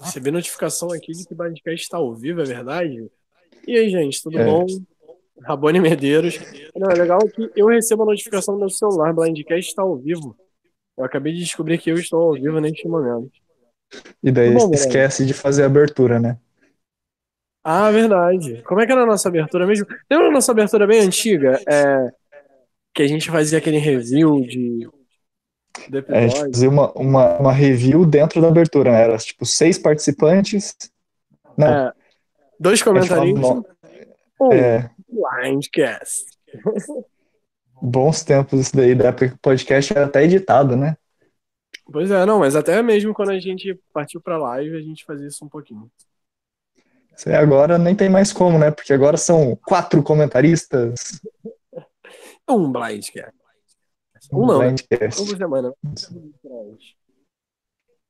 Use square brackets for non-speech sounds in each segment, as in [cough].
Recebi notificação aqui de que o Blindcast está ao vivo, é verdade? E aí, gente, tudo É. bom? Rabone Medeiros. Não, é legal que eu recebo a notificação no meu celular, Blindcast está ao vivo. Eu acabei de descobrir que eu estou ao vivo neste momento. E daí bom, esquece de fazer a abertura, né? Ah, verdade. Como é que era a nossa abertura mesmo? Lembra a nossa abertura bem antiga? É, que a gente fazia aquele review de, É, a gente fazia uma, uma, uma review dentro da abertura, né? Era tipo seis participantes. Não, É, dois comentaristas, no- um é, Blindcast. bons tempos isso daí, da época que o podcast era até editado, né? Pois é, não, mas até mesmo quando a gente partiu pra live, a gente fazia isso um pouquinho. Isso aí agora nem tem mais como, né? Porque agora são quatro comentaristas. Um Blindcast. Um não, né? Um por semana.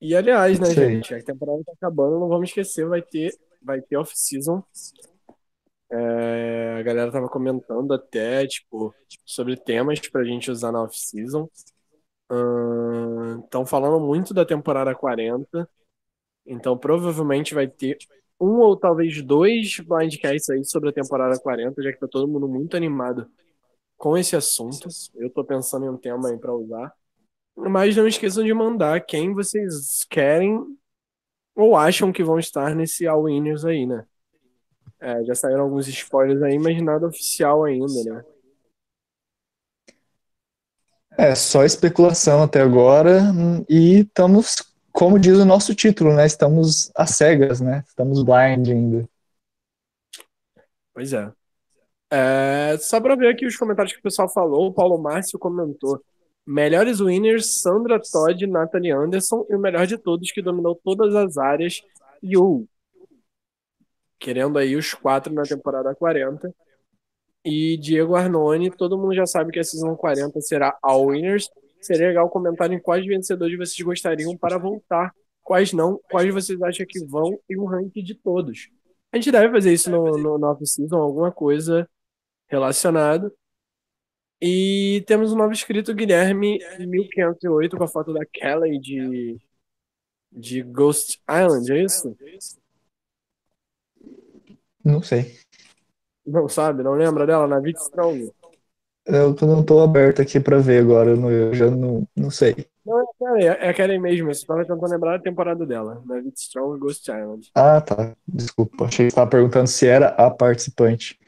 E aliás, né, gente, a temporada tá acabando, não vamos esquecer, vai ter, vai ter off-season. É, a galera tava comentando até, tipo, sobre temas pra gente usar na off-season. Estão falando muito da temporada 40. Então provavelmente vai ter um ou talvez dois blindcasts aí sobre a temporada 40, já que tá todo mundo muito animado com esse assunto. Eu tô pensando em um tema aí pra usar. Mas não esqueçam de mandar quem vocês querem ou acham que vão estar nesse All Winners aí, né? É, já saíram alguns spoilers aí, mas nada oficial ainda, né? É, só especulação até agora. E estamos, como diz o nosso título, né? Estamos às cegas, né? Estamos blind ainda. Pois é. É, só pra ver aqui os comentários que o pessoal falou, o Paulo Márcio comentou. Melhores winners, Sandra Todd, Natalie Anderson e o melhor de todos que dominou todas as áreas, Yu. Querendo aí os quatro na temporada 40. E Diego Arnone, todo mundo já sabe que a Season 40 será All Winners. Seria legal comentar em quais vencedores vocês gostariam para voltar, quais não, quais vocês acham que vão e um ranking de todos. A gente deve fazer isso no, no, no off-season, alguma coisa relacionada. E temos um novo inscrito, Guilherme 1508, com a foto da Kelly de, de Ghost Island, é isso? Não sei. Não sabe? Não lembra dela? Na Vit Strong? Eu não tô aberto aqui pra ver agora. Eu, não- eu já não, não sei. Não, é a Kelly, é a Kelly mesmo. Eu só tava tentando lembrar da temporada dela. Na Vit Strong e Ghost Island. Ah, tá. Desculpa. Achei que você estava perguntando se era a participante.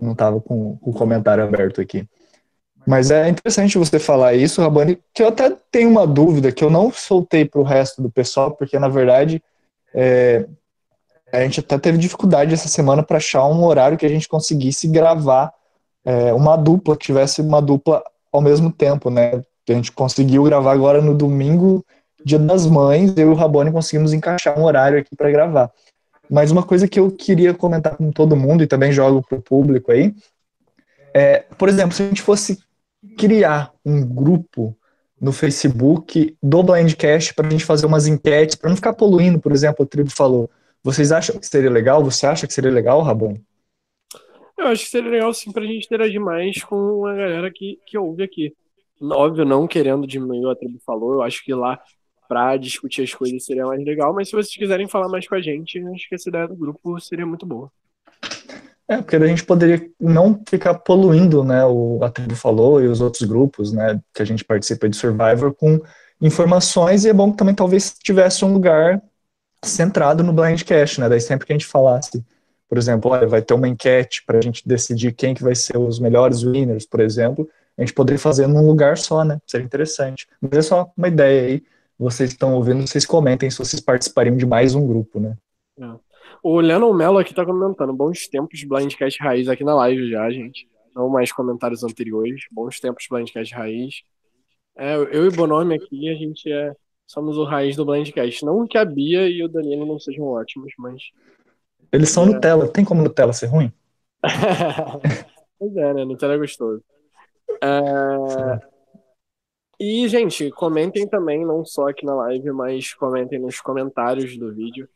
Não estava com o comentário aberto aqui. Mas é interessante você falar isso, Rabani, que eu até tenho uma dúvida que eu não soltei para o resto do pessoal, porque na verdade é, a gente até teve dificuldade essa semana para achar um horário que a gente conseguisse gravar é, uma dupla, que tivesse uma dupla ao mesmo tempo, né? A gente conseguiu gravar agora no domingo, Dia das Mães, eu e o Rabone conseguimos encaixar um horário aqui para gravar. Mas uma coisa que eu queria comentar com todo mundo e também jogo para o público aí, é, por exemplo, se a gente fosse criar um grupo no Facebook do Blindcast para a gente fazer umas enquetes, para não ficar poluindo, por exemplo, o Tribo falou. Vocês acham que seria legal? Você acha que seria legal, Rabone? Eu acho que seria legal sim pra gente interagir mais com a galera que, que ouve aqui. Óbvio, não querendo diminuir o a tribo falou, eu acho que lá pra discutir as coisas seria mais legal, mas se vocês quiserem falar mais com a gente, acho que essa ideia do grupo seria muito boa. É, porque a gente poderia não ficar poluindo, né, o a tribo falou e os outros grupos, né, que a gente participa de Survivor com informações e é bom que também talvez tivesse um lugar centrado no Blindcast, né, daí sempre que a gente falasse, por exemplo, olha, vai ter uma enquete para a gente decidir quem que vai ser os melhores winners, por exemplo, a gente poderia fazer num lugar só, né, seria interessante. Mas é só uma ideia aí, vocês estão ouvindo, vocês comentem se vocês participariam de mais um grupo, né. O Lennon Mello aqui tá comentando, bons tempos Blindcast Raiz aqui na live já, gente. Não mais comentários anteriores, bons tempos Blindcast Raiz. É, eu e Bonome aqui, a gente é somos o raiz do Blindcast. Não que a Bia e o Danilo não sejam ótimos, mas Eles são É. Nutella, tem como Nutella ser ruim? [laughs] pois é, né? Nutella é gostoso. É, E, gente, comentem também, não só aqui na live, mas comentem nos comentários do vídeo,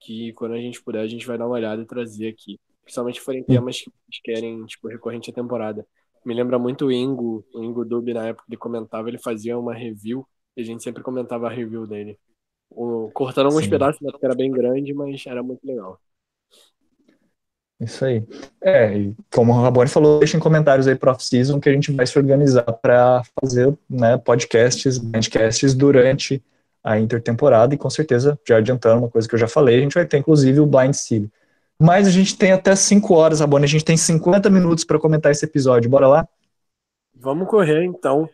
que quando a gente puder, a gente vai dar uma olhada e trazer aqui. Principalmente se forem temas que vocês querem, tipo, recorrente à temporada. Me lembra muito o Ingo, o Ingo Dub, na época que ele comentava, ele fazia uma review, e a gente sempre comentava a review dele. O, cortando alguns Sim. pedaços, né, porque era bem grande, mas era muito legal. Isso aí. É, como o Rabone falou, deixem comentários aí pro off-season que a gente vai se organizar para fazer né, podcasts, podcasts durante a intertemporada e com certeza, já adiantando uma coisa que eu já falei, a gente vai ter inclusive o Blind City. Mas a gente tem até 5 horas, Rabone, a gente tem 50 minutos para comentar esse episódio. Bora lá? Vamos correr então.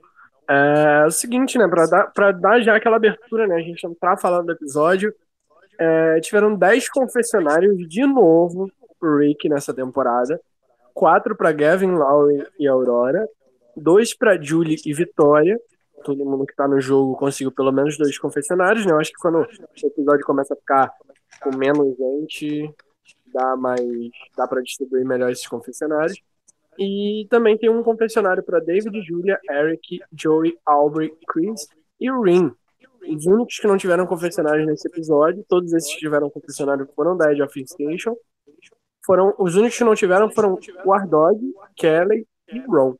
É, é o seguinte, né, para dar, dar já aquela abertura, né, a gente entrar falando do episódio, é, tiveram 10 confessionários de novo Rick nessa temporada, quatro para Gavin, Lowry e Aurora, dois para Julie e Vitória, todo mundo que tá no jogo conseguiu pelo menos dois confessionários, né, eu acho que quando o episódio começa a ficar com menos gente, dá mais, dá para distribuir melhor esses confessionários. E também tem um confessionário para David, Julia, Eric, Joey, Aubrey, Chris e Rin. Os únicos que não tiveram confessionários nesse episódio, todos esses que tiveram confessionário foram da Edge of Station. Foram, os únicos que não tiveram foram War Dog, Kelly e Ron.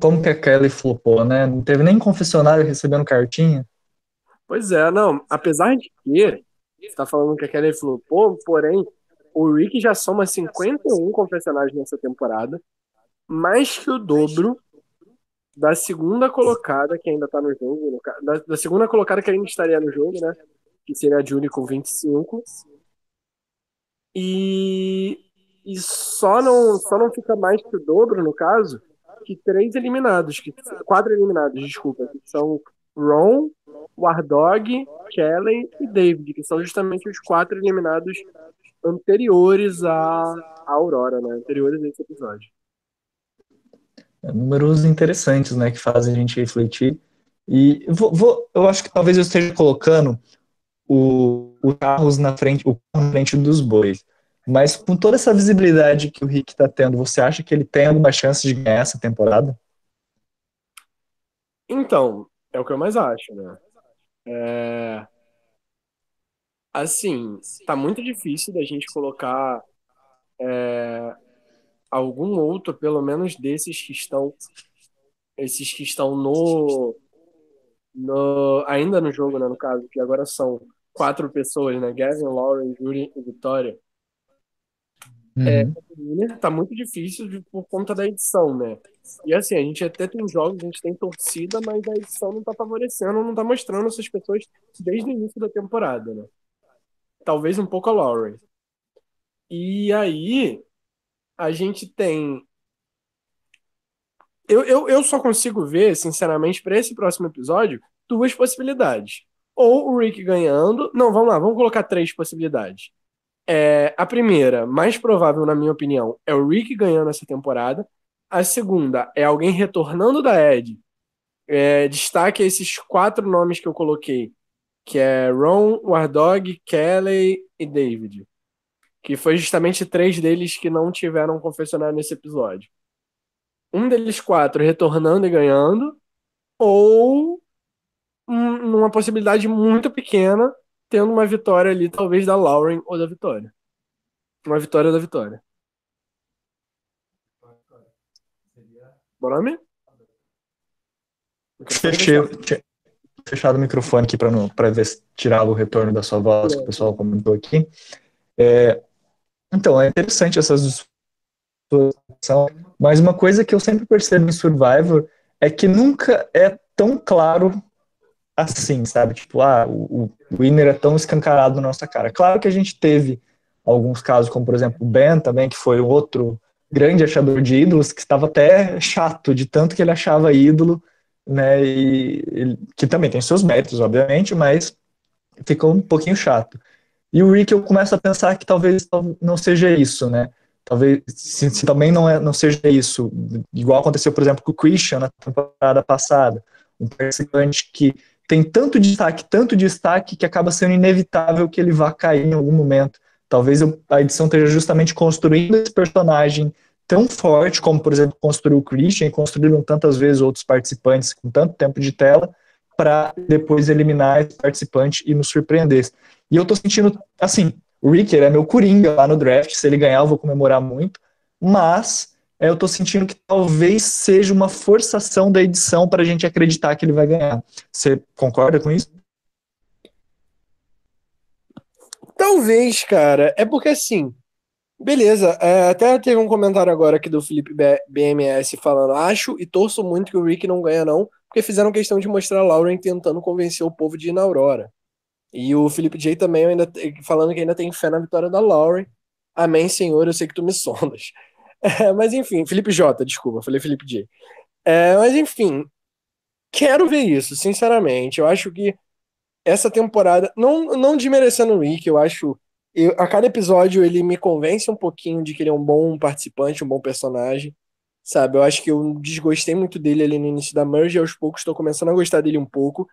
Como que a Kelly flopou, né? Não teve nem confessionário recebendo cartinha. Pois é, não. Apesar de que, você tá falando que a Kelly flopou, porém, o Rick já soma 51 confessionários nessa temporada, mais que o dobro da segunda colocada que ainda tá no jogo, da, da segunda colocada que ainda estaria no jogo, né? Que seria a Julie com 25. E, e só, não, só não fica mais que o dobro, no caso, que três eliminados, que, quatro eliminados, desculpa, que são Ron, Wardog, Kelly e David, que são justamente os quatro eliminados anteriores à, Aurora, né? Anteriores a esse episódio. É, números interessantes, né? Que fazem a gente refletir. E vou, vou, eu acho que talvez eu esteja colocando o, o carros na frente, o na frente dos bois. Mas com toda essa visibilidade que o Rick está tendo, você acha que ele tem alguma chance de ganhar essa temporada? Então, é o que eu mais acho, né? É... Assim, tá muito difícil da gente colocar é, algum outro, pelo menos desses que estão esses que estão no, no ainda no jogo, né, no caso, que agora são quatro pessoas, né, Gavin, Lauren, Judy e Vitória. É, uhum. É, tá muito difícil de, por conta da edição, né? E assim, a gente até tem jogos, a gente tem torcida, mas a edição não tá favorecendo, não tá mostrando essas pessoas desde o início da temporada, né? talvez um pouco a Lauren. E aí, a gente tem. Eu, eu, eu só consigo ver, sinceramente, para esse próximo episódio, duas possibilidades. Ou o Rick ganhando. Não, vamos lá, vamos colocar três possibilidades. É, a primeira, mais provável, na minha opinião, é o Rick ganhando essa temporada. A segunda é alguém retornando da Ed. É, destaque esses quatro nomes que eu coloquei que é Ron, Wardog, Kelly e David. Que foi justamente três deles que não tiveram confessionário nesse episódio. Um deles quatro retornando e ganhando, ou um, numa possibilidade muito pequena, tendo uma vitória ali, talvez da Lauren ou da Vitória. Uma vitória da Vitória. Bora, Fechei, fechado o microfone aqui para ver tirar o retorno da sua voz, que o pessoal comentou aqui. É, então, é interessante essas mas uma coisa que eu sempre percebo em Survivor é que nunca é tão claro assim, sabe? Tipo, ah, o, o winner é tão escancarado na nossa cara. Claro que a gente teve alguns casos, como por exemplo o Ben também, que foi outro grande achador de ídolos, que estava até chato de tanto que ele achava ídolo né? E, que também tem seus méritos, obviamente, mas ficou um pouquinho chato. E o Rick eu começo a pensar que talvez não seja isso, né? Talvez se, se, também não, é, não seja isso, igual aconteceu, por exemplo, com o Christian na temporada passada, um participante que tem tanto destaque, tanto destaque que acaba sendo inevitável que ele vá cair em algum momento. Talvez a edição esteja justamente construindo esse personagem tão forte como, por exemplo, construiu o Christian construíram tantas vezes outros participantes com tanto tempo de tela para depois eliminar esse participante e nos surpreender. E eu tô sentindo, assim, o Ricker é meu coringa lá no draft, se ele ganhar eu vou comemorar muito, mas eu tô sentindo que talvez seja uma forçação da edição para a gente acreditar que ele vai ganhar. Você concorda com isso? Talvez, cara. É porque assim, beleza. É, até teve um comentário agora aqui do Felipe BMS falando: acho e torço muito que o Rick não ganha, não, porque fizeram questão de mostrar a Lauren tentando convencer o povo de ir na Aurora. E o Felipe J também ainda falando que ainda tem fé na vitória da Lauren. Amém, Senhor, eu sei que tu me [laughs] sondas. É, mas enfim, Felipe J, desculpa, falei Felipe J. É, mas enfim, quero ver isso, sinceramente. Eu acho que essa temporada, não, não desmerecendo o Rick, eu acho. Eu, a cada episódio ele me convence um pouquinho de que ele é um bom participante, um bom personagem. Sabe, eu acho que eu desgostei muito dele ali no início da Merge aos poucos estou começando a gostar dele um pouco.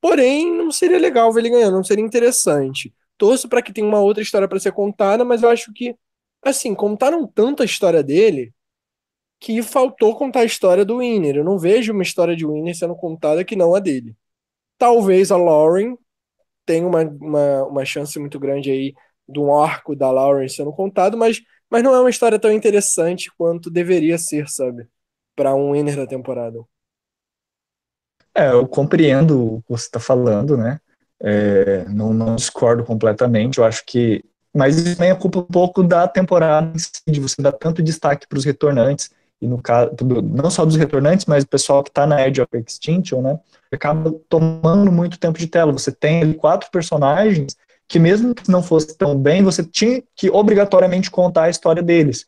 Porém, não seria legal ver ele ganhando, não seria interessante. Torço para que tenha uma outra história para ser contada, mas eu acho que, assim, contaram tanto a história dele que faltou contar a história do Winner. Eu não vejo uma história de Winner sendo contada que não a dele. Talvez a Lauren tenha uma, uma, uma chance muito grande aí de um arco da Lauren sendo contado, mas, mas não é uma história tão interessante quanto deveria ser, sabe? Para um winner da temporada. É, eu compreendo o que você está falando, né? É, não, não, discordo completamente. Eu acho que. Mas isso também é culpa um pouco da temporada em si, de você dar tanto destaque para os retornantes e no caso, não só dos retornantes, mas o pessoal que está na Edge of Extinction, né, acaba tomando muito tempo de tela. Você tem quatro personagens que mesmo que não fosse tão bem, você tinha que obrigatoriamente contar a história deles.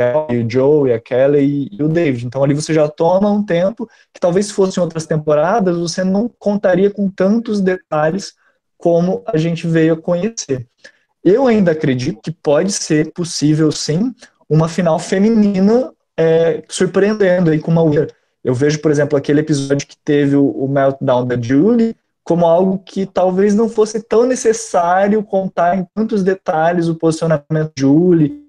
O Joe, a Kelly e o David. Então ali você já toma um tempo que talvez se fossem outras temporadas, você não contaria com tantos detalhes como a gente veio a conhecer. Eu ainda acredito que pode ser possível sim uma final feminina é, surpreendendo aí com uma Winter. Eu vejo, por exemplo, aquele episódio que teve o, o meltdown da Julie como algo que talvez não fosse tão necessário contar em tantos detalhes o posicionamento de Julie,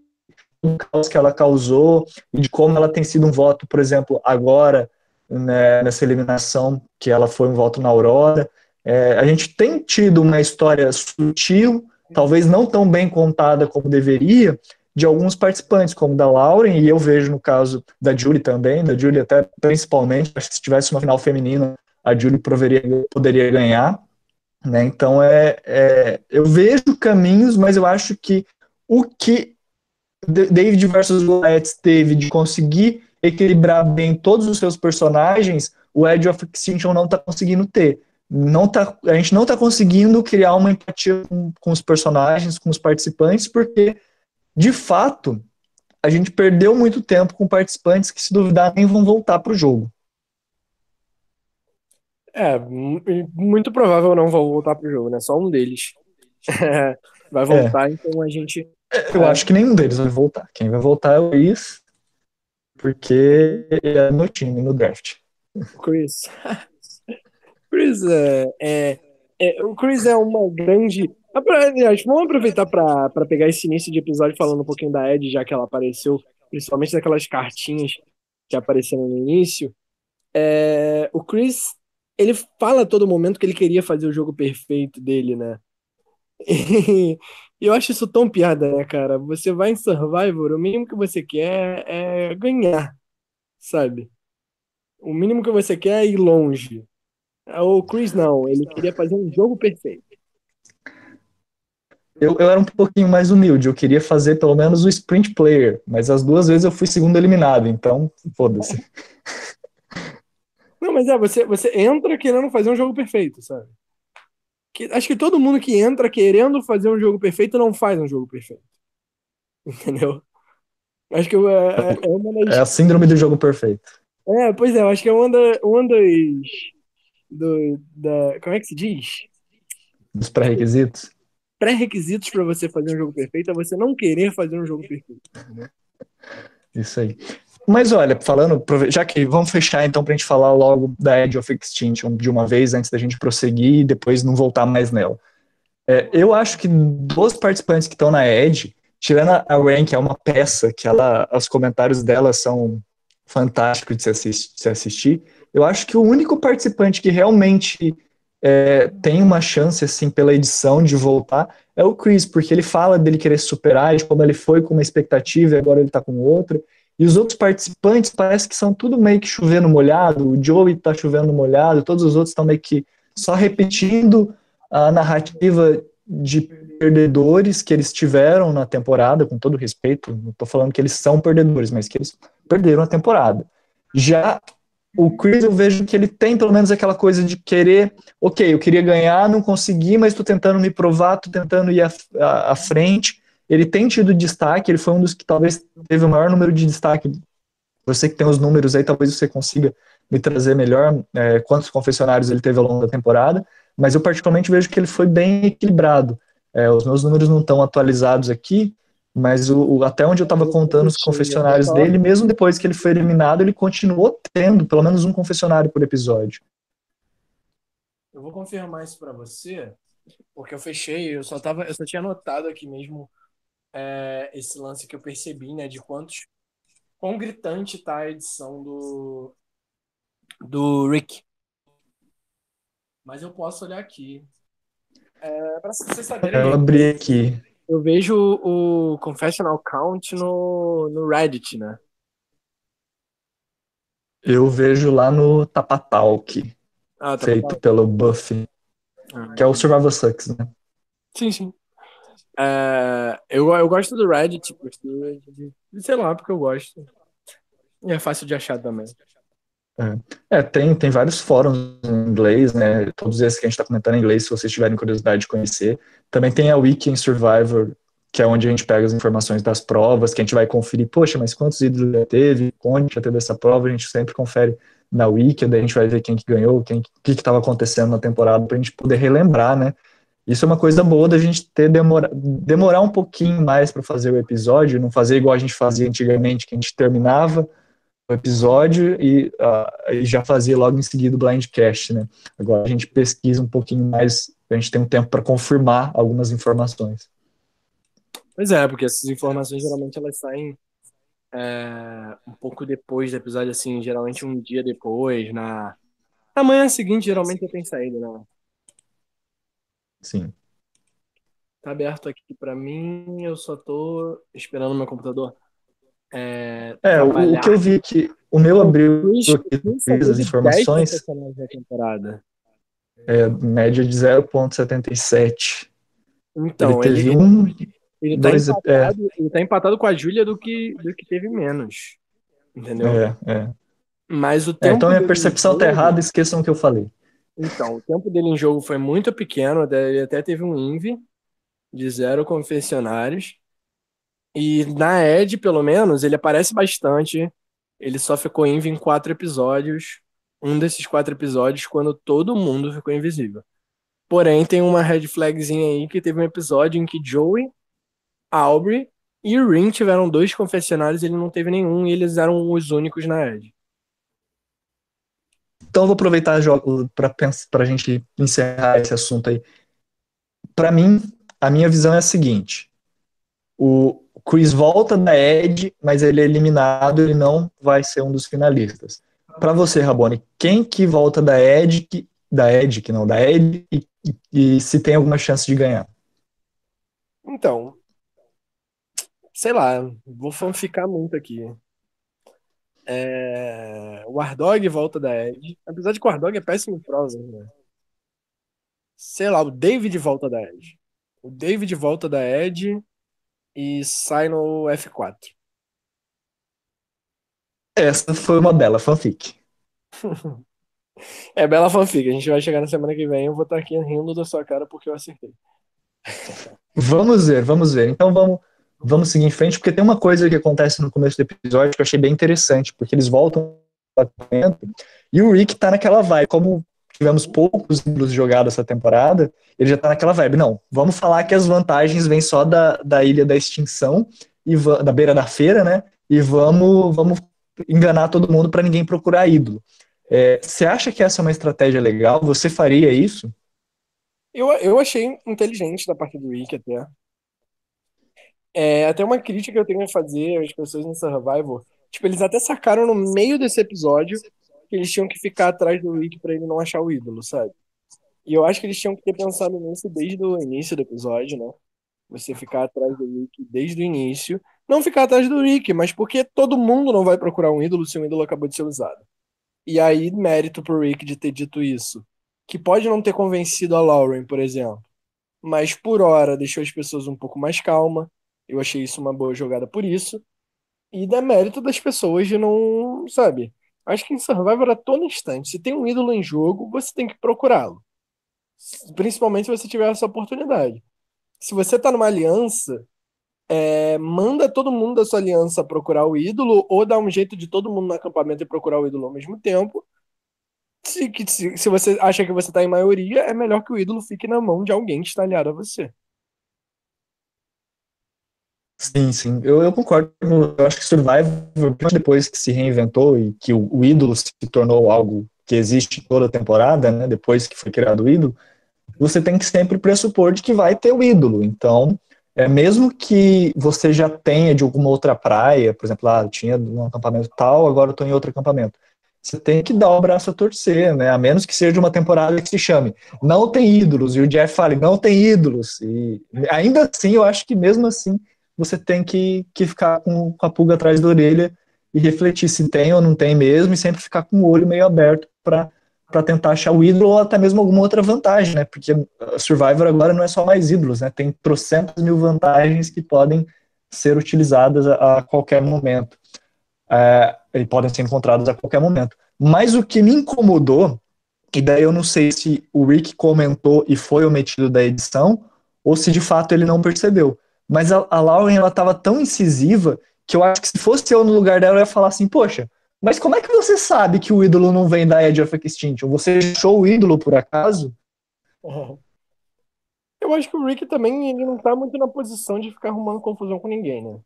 o caos que ela causou e de como ela tem sido um voto, por exemplo, agora né, nessa eliminação, que ela foi um voto na Aurora. É, a gente tem tido uma história sutil, talvez não tão bem contada como deveria, de alguns participantes, como da Lauren, e eu vejo no caso da Julie também, da Julie até principalmente, acho que se tivesse uma final feminina, a Julie poderia, poderia ganhar, né, então é, é, eu vejo caminhos, mas eu acho que o que David versus Goliath teve de conseguir equilibrar bem todos os seus personagens, o Edge of Extinction não está conseguindo ter. Não tá, a gente não está conseguindo criar uma empatia com, com os personagens, com os participantes, porque de fato, a gente perdeu muito tempo com participantes que, se duvidar, nem vão voltar para o jogo. É, muito provável não vão voltar para o jogo, né? Só um deles [laughs] vai voltar, é. então a gente. É, eu é. acho que nenhum deles vai voltar. Quem vai voltar é o Chris, porque é no time, no draft. Chris. [laughs] Chris é, é, é, o Chris é uma grande Aliás, vamos aproveitar para pegar esse início de episódio falando um pouquinho da Ed, já que ela apareceu, principalmente daquelas cartinhas que apareceram no início. É, o Chris, ele fala a todo momento que ele queria fazer o jogo perfeito dele, né? E eu acho isso tão piada, né, cara? Você vai em Survivor, o mínimo que você quer é ganhar, sabe? O mínimo que você quer é ir longe. O Chris não, ele queria fazer um jogo perfeito eu, eu era um pouquinho mais humilde, eu queria fazer pelo menos o sprint player, mas as duas vezes eu fui segundo eliminado, então foda-se. Não, mas é, você, você entra querendo fazer um jogo perfeito, sabe? Que, acho que todo mundo que entra querendo fazer um jogo perfeito não faz um jogo perfeito. [laughs] Entendeu? Acho que é, é, é uma das... É a síndrome do jogo perfeito. É, pois é, acho que é uma, da, uma das. Do, da, como é que se diz? Dos pré-requisitos? pré-requisitos para você fazer um jogo perfeito é você não querer fazer um jogo perfeito. Isso aí. Mas olha, falando, já que vamos fechar então para a gente falar logo da Edge of Extinction de uma vez antes da gente prosseguir e depois não voltar mais nela. É, eu acho que dos participantes que estão na Edge, tirando a Rain, que é uma peça, que ela, os comentários dela são fantásticos de se, de se assistir, eu acho que o único participante que realmente é, tem uma chance, assim, pela edição de voltar, é o Chris, porque ele fala dele querer superar, de como ele foi com uma expectativa e agora ele tá com outra. E os outros participantes parece que são tudo meio que chovendo molhado. O Joey tá chovendo molhado, todos os outros estão meio que só repetindo a narrativa de perdedores que eles tiveram na temporada, com todo respeito, não tô falando que eles são perdedores, mas que eles perderam a temporada. Já o Chris, eu vejo que ele tem pelo menos aquela coisa de querer, ok, eu queria ganhar, não consegui, mas estou tentando me provar, estou tentando ir à, à, à, frente. Ele tem tido destaque, ele foi um dos que talvez teve o maior número de destaque. Você que tem os números aí, talvez você consiga me trazer melhor é, quantos confessionários ele teve ao longo da temporada, mas eu particularmente vejo que ele foi bem equilibrado. É, os meus números não estão atualizados aqui, mas o, o, até onde eu estava contando os confessionários dele, mesmo depois que ele foi eliminado, ele continuou tendo pelo menos um confessionário por episódio. Eu vou confirmar isso para você, porque eu fechei, eu só tava, eu só tinha anotado aqui mesmo é, esse lance que eu percebi, né, de quantos quão gritante tá a edição do do Rick. Mas eu posso olhar aqui. É, para vocês saberem. Eu abri aqui. Eu vejo o Confessional Count no, no Reddit, né? Eu vejo lá no Tapatalk, ah, feito pelo Buffy, ah, que é o Survival Sucks, né? Sim, sim. É, eu, eu gosto do Reddit, porque, sei lá, porque eu gosto. E é fácil de achar também. É. é, tem, tem vários fóruns em inglês, né? Todos esses que a gente está comentando em inglês, se vocês tiverem curiosidade de conhecer. Também tem a Wiki em Survivor, que é onde a gente pega as informações das provas, que a gente vai conferir, poxa, mas quantos ídolos já teve, onde já teve essa prova, a gente sempre confere na Wiki, daí a gente vai ver quem que ganhou, quem, que estava acontecendo na temporada, para a gente poder relembrar, né? Isso é uma coisa boa da gente ter demora, demorar um pouquinho mais para fazer o episódio, não fazer igual a gente fazia antigamente, que a gente terminava, episódio e, uh, e, já fazia logo em seguida o blindcast, né? Agora a gente pesquisa um pouquinho mais, a gente tem um tempo para confirmar algumas informações. Pois é, porque essas informações geralmente elas saem é, um pouco depois do episódio, assim, geralmente um dia depois, na, na manhã seguinte, geralmente já tem saído, né? Sim. Tá aberto aqui para mim, eu só tô esperando meu computador é, é o, que eu vi que o meu abriu as informações. É, média de 0,77. Então, ele teve ele, um. Ele tá, dois, empatado, é. ele tá empatado com a Júlia do que, do que teve menos. Entendeu? É, é. Mas o é, tempo. então minha percepção tá errada, esqueçam o que eu falei. Então, o tempo dele em jogo foi muito pequeno, ele até teve um INVI de zero confessionários. E na Ed, pelo menos, ele aparece bastante. Ele só ficou invi em quatro episódios. Um desses quatro episódios, quando todo mundo ficou invisível. Porém, tem uma red flagzinha aí que teve um episódio em que Joey, Aubrey e Rin tiveram dois confessionários, ele não teve nenhum, e eles eram os únicos na Ed. Então, vou aproveitar para a gente encerrar esse assunto aí. Para mim, a minha visão é a seguinte: o, Chris volta da Ed, mas ele é eliminado, ele não vai ser um dos finalistas. Para você, Rabone, quem que volta da Ed, que, da Ed, que não, da Ed, e, e, e se tem alguma chance de ganhar? Então, sei lá, vou fanficar muito aqui. É... O Ardog volta da Ed. Apesar de que o Ardog é péssimo em prosa, né? Sei lá, o David volta da Ed. O David volta da Ed e sai no F4. Essa foi uma bela fanfic. [laughs] é bela fanfic. A gente vai chegar na semana que vem. Eu vou estar aqui rindo da sua cara porque eu acertei. vamos ver, vamos ver. Então vamos, vamos seguir em frente, porque tem uma coisa que acontece no começo do episódio que eu achei bem interessante, porque eles voltam e o Rick tá naquela vibe, como tivemos poucos ídolos jogados essa temporada, ele já tá naquela vibe. Não, vamos falar que as vantagens vêm só da, da Ilha da Extinção, e da beira da feira, né? E vamos, vamos enganar todo mundo para ninguém procurar ídolo. É, você acha que essa é uma estratégia legal? Você faria isso? Eu, eu achei inteligente da parte do Rick até. É, até uma crítica que eu tenho a fazer às pessoas no Survival. Tipo, eles até sacaram no meio desse episódio que eles tinham que ficar atrás do Rick para ele não achar o ídolo, sabe? E eu acho que eles tinham que ter pensado nisso desde o início do episódio, né? Você ficar atrás do Rick desde o início, não ficar atrás do Rick, mas porque todo mundo não vai procurar um ídolo se um ídolo acabou de ser usado. E aí, mérito pro Rick de ter dito isso. Que pode não ter convencido a Lauren, por exemplo. Mas por hora deixou as pessoas um pouco mais calma. Eu achei isso uma boa jogada por isso. E dá mérito das pessoas de não, sabe? Acho que em Survivor a todo instante, se tem um ídolo em jogo, você tem que procurá-lo. Principalmente se você tiver essa oportunidade. Se você tá numa aliança, é, manda todo mundo da sua aliança procurar o ídolo, ou dá um jeito de todo mundo no acampamento e procurar o ídolo ao mesmo tempo. Se, se, se você acha que você está em maioria, é melhor que o ídolo fique na mão de alguém que está aliado a você. Sim, sim, eu, eu concordo. Eu acho que Survivor, depois que se reinventou e que o, o ídolo se tornou algo que existe toda a temporada, né, depois que foi criado o ídolo, você tem que sempre pressupor de que vai ter o ídolo. Então, é, mesmo que você já tenha de alguma outra praia, por exemplo, ah, tinha um acampamento tal, agora eu estou em outro acampamento. Você tem que dar o braço a torcer, né? A menos que seja uma temporada que se chame Não tem ídolos, e o Jeff fale, não tem ídolos. E ainda assim, eu acho que mesmo assim, você tem que, que ficar com, a pulga atrás da orelha e refletir se tem ou não tem mesmo, e sempre ficar com o olho meio aberto para para tentar achar o ídolo ou até mesmo alguma outra vantagem, né? Porque Survivor agora não é só mais ídolos, né? Tem trocentas mil vantagens que podem ser utilizadas a, a qualquer momento. É, e podem ser encontradas a qualquer momento. Mas o que me incomodou, e daí eu não sei se o Rick comentou e foi omitido da edição, ou se de fato ele não percebeu. Mas a, a Lauren, ela estava tão incisiva que eu acho que se fosse eu no lugar dela, eu ia falar assim, poxa, mas como é que você sabe que o ídolo não vem da Edge of Extinction? Você achou o ídolo por acaso? Uhum. Eu acho que o Rick também ele não tá muito na posição de ficar arrumando confusão com ninguém, né?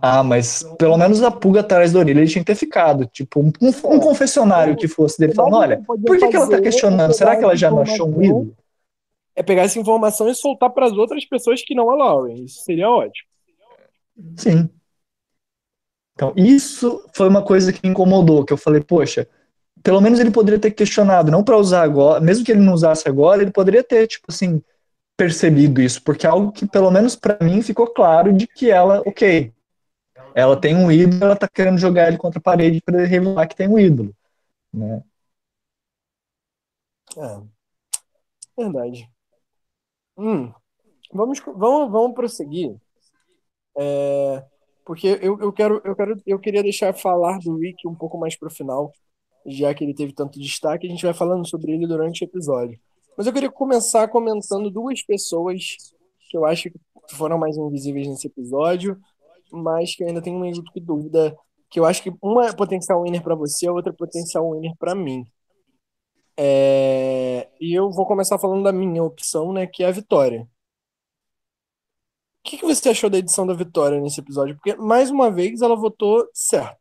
Ah, mas pelo menos a pulga atrás da orelha ele tinha que ter ficado. Tipo, um, um, um confessionário que fosse dele falando: olha, por que, que ela tá questionando? Será que ela já não achou um ídolo? É pegar essa informação e soltar para as outras pessoas que não a Lauren. Isso seria ótimo. Sim. Então, isso foi uma coisa que me incomodou, que eu falei, poxa, pelo menos ele poderia ter questionado, não para usar agora, mesmo que ele não usasse agora, ele poderia ter, tipo assim, percebido isso, porque é algo que, pelo menos para mim, ficou claro de que ela, ok, ela tem um ídolo, ela tá querendo jogar ele contra a parede para revelar que tem um ídolo, né? É, verdade. Hum, vamos, vamos, vamos prosseguir. É, porque eu, eu, quero, eu, quero, eu queria deixar falar do Rick um pouco mais pro final, já que ele teve tanto destaque, a gente vai falando sobre ele durante o episódio. Mas eu queria começar comentando duas pessoas que eu acho que foram mais invisíveis nesse episódio, mas que eu ainda tenho uma dúvida, que eu acho que uma é potencial winner para você, a outra é potencial winner para mim. É... E eu vou começar falando da minha opção, né, que é a Vitória. O que, que você achou da edição da Vitória nesse episódio? Porque, mais uma vez, ela votou certo.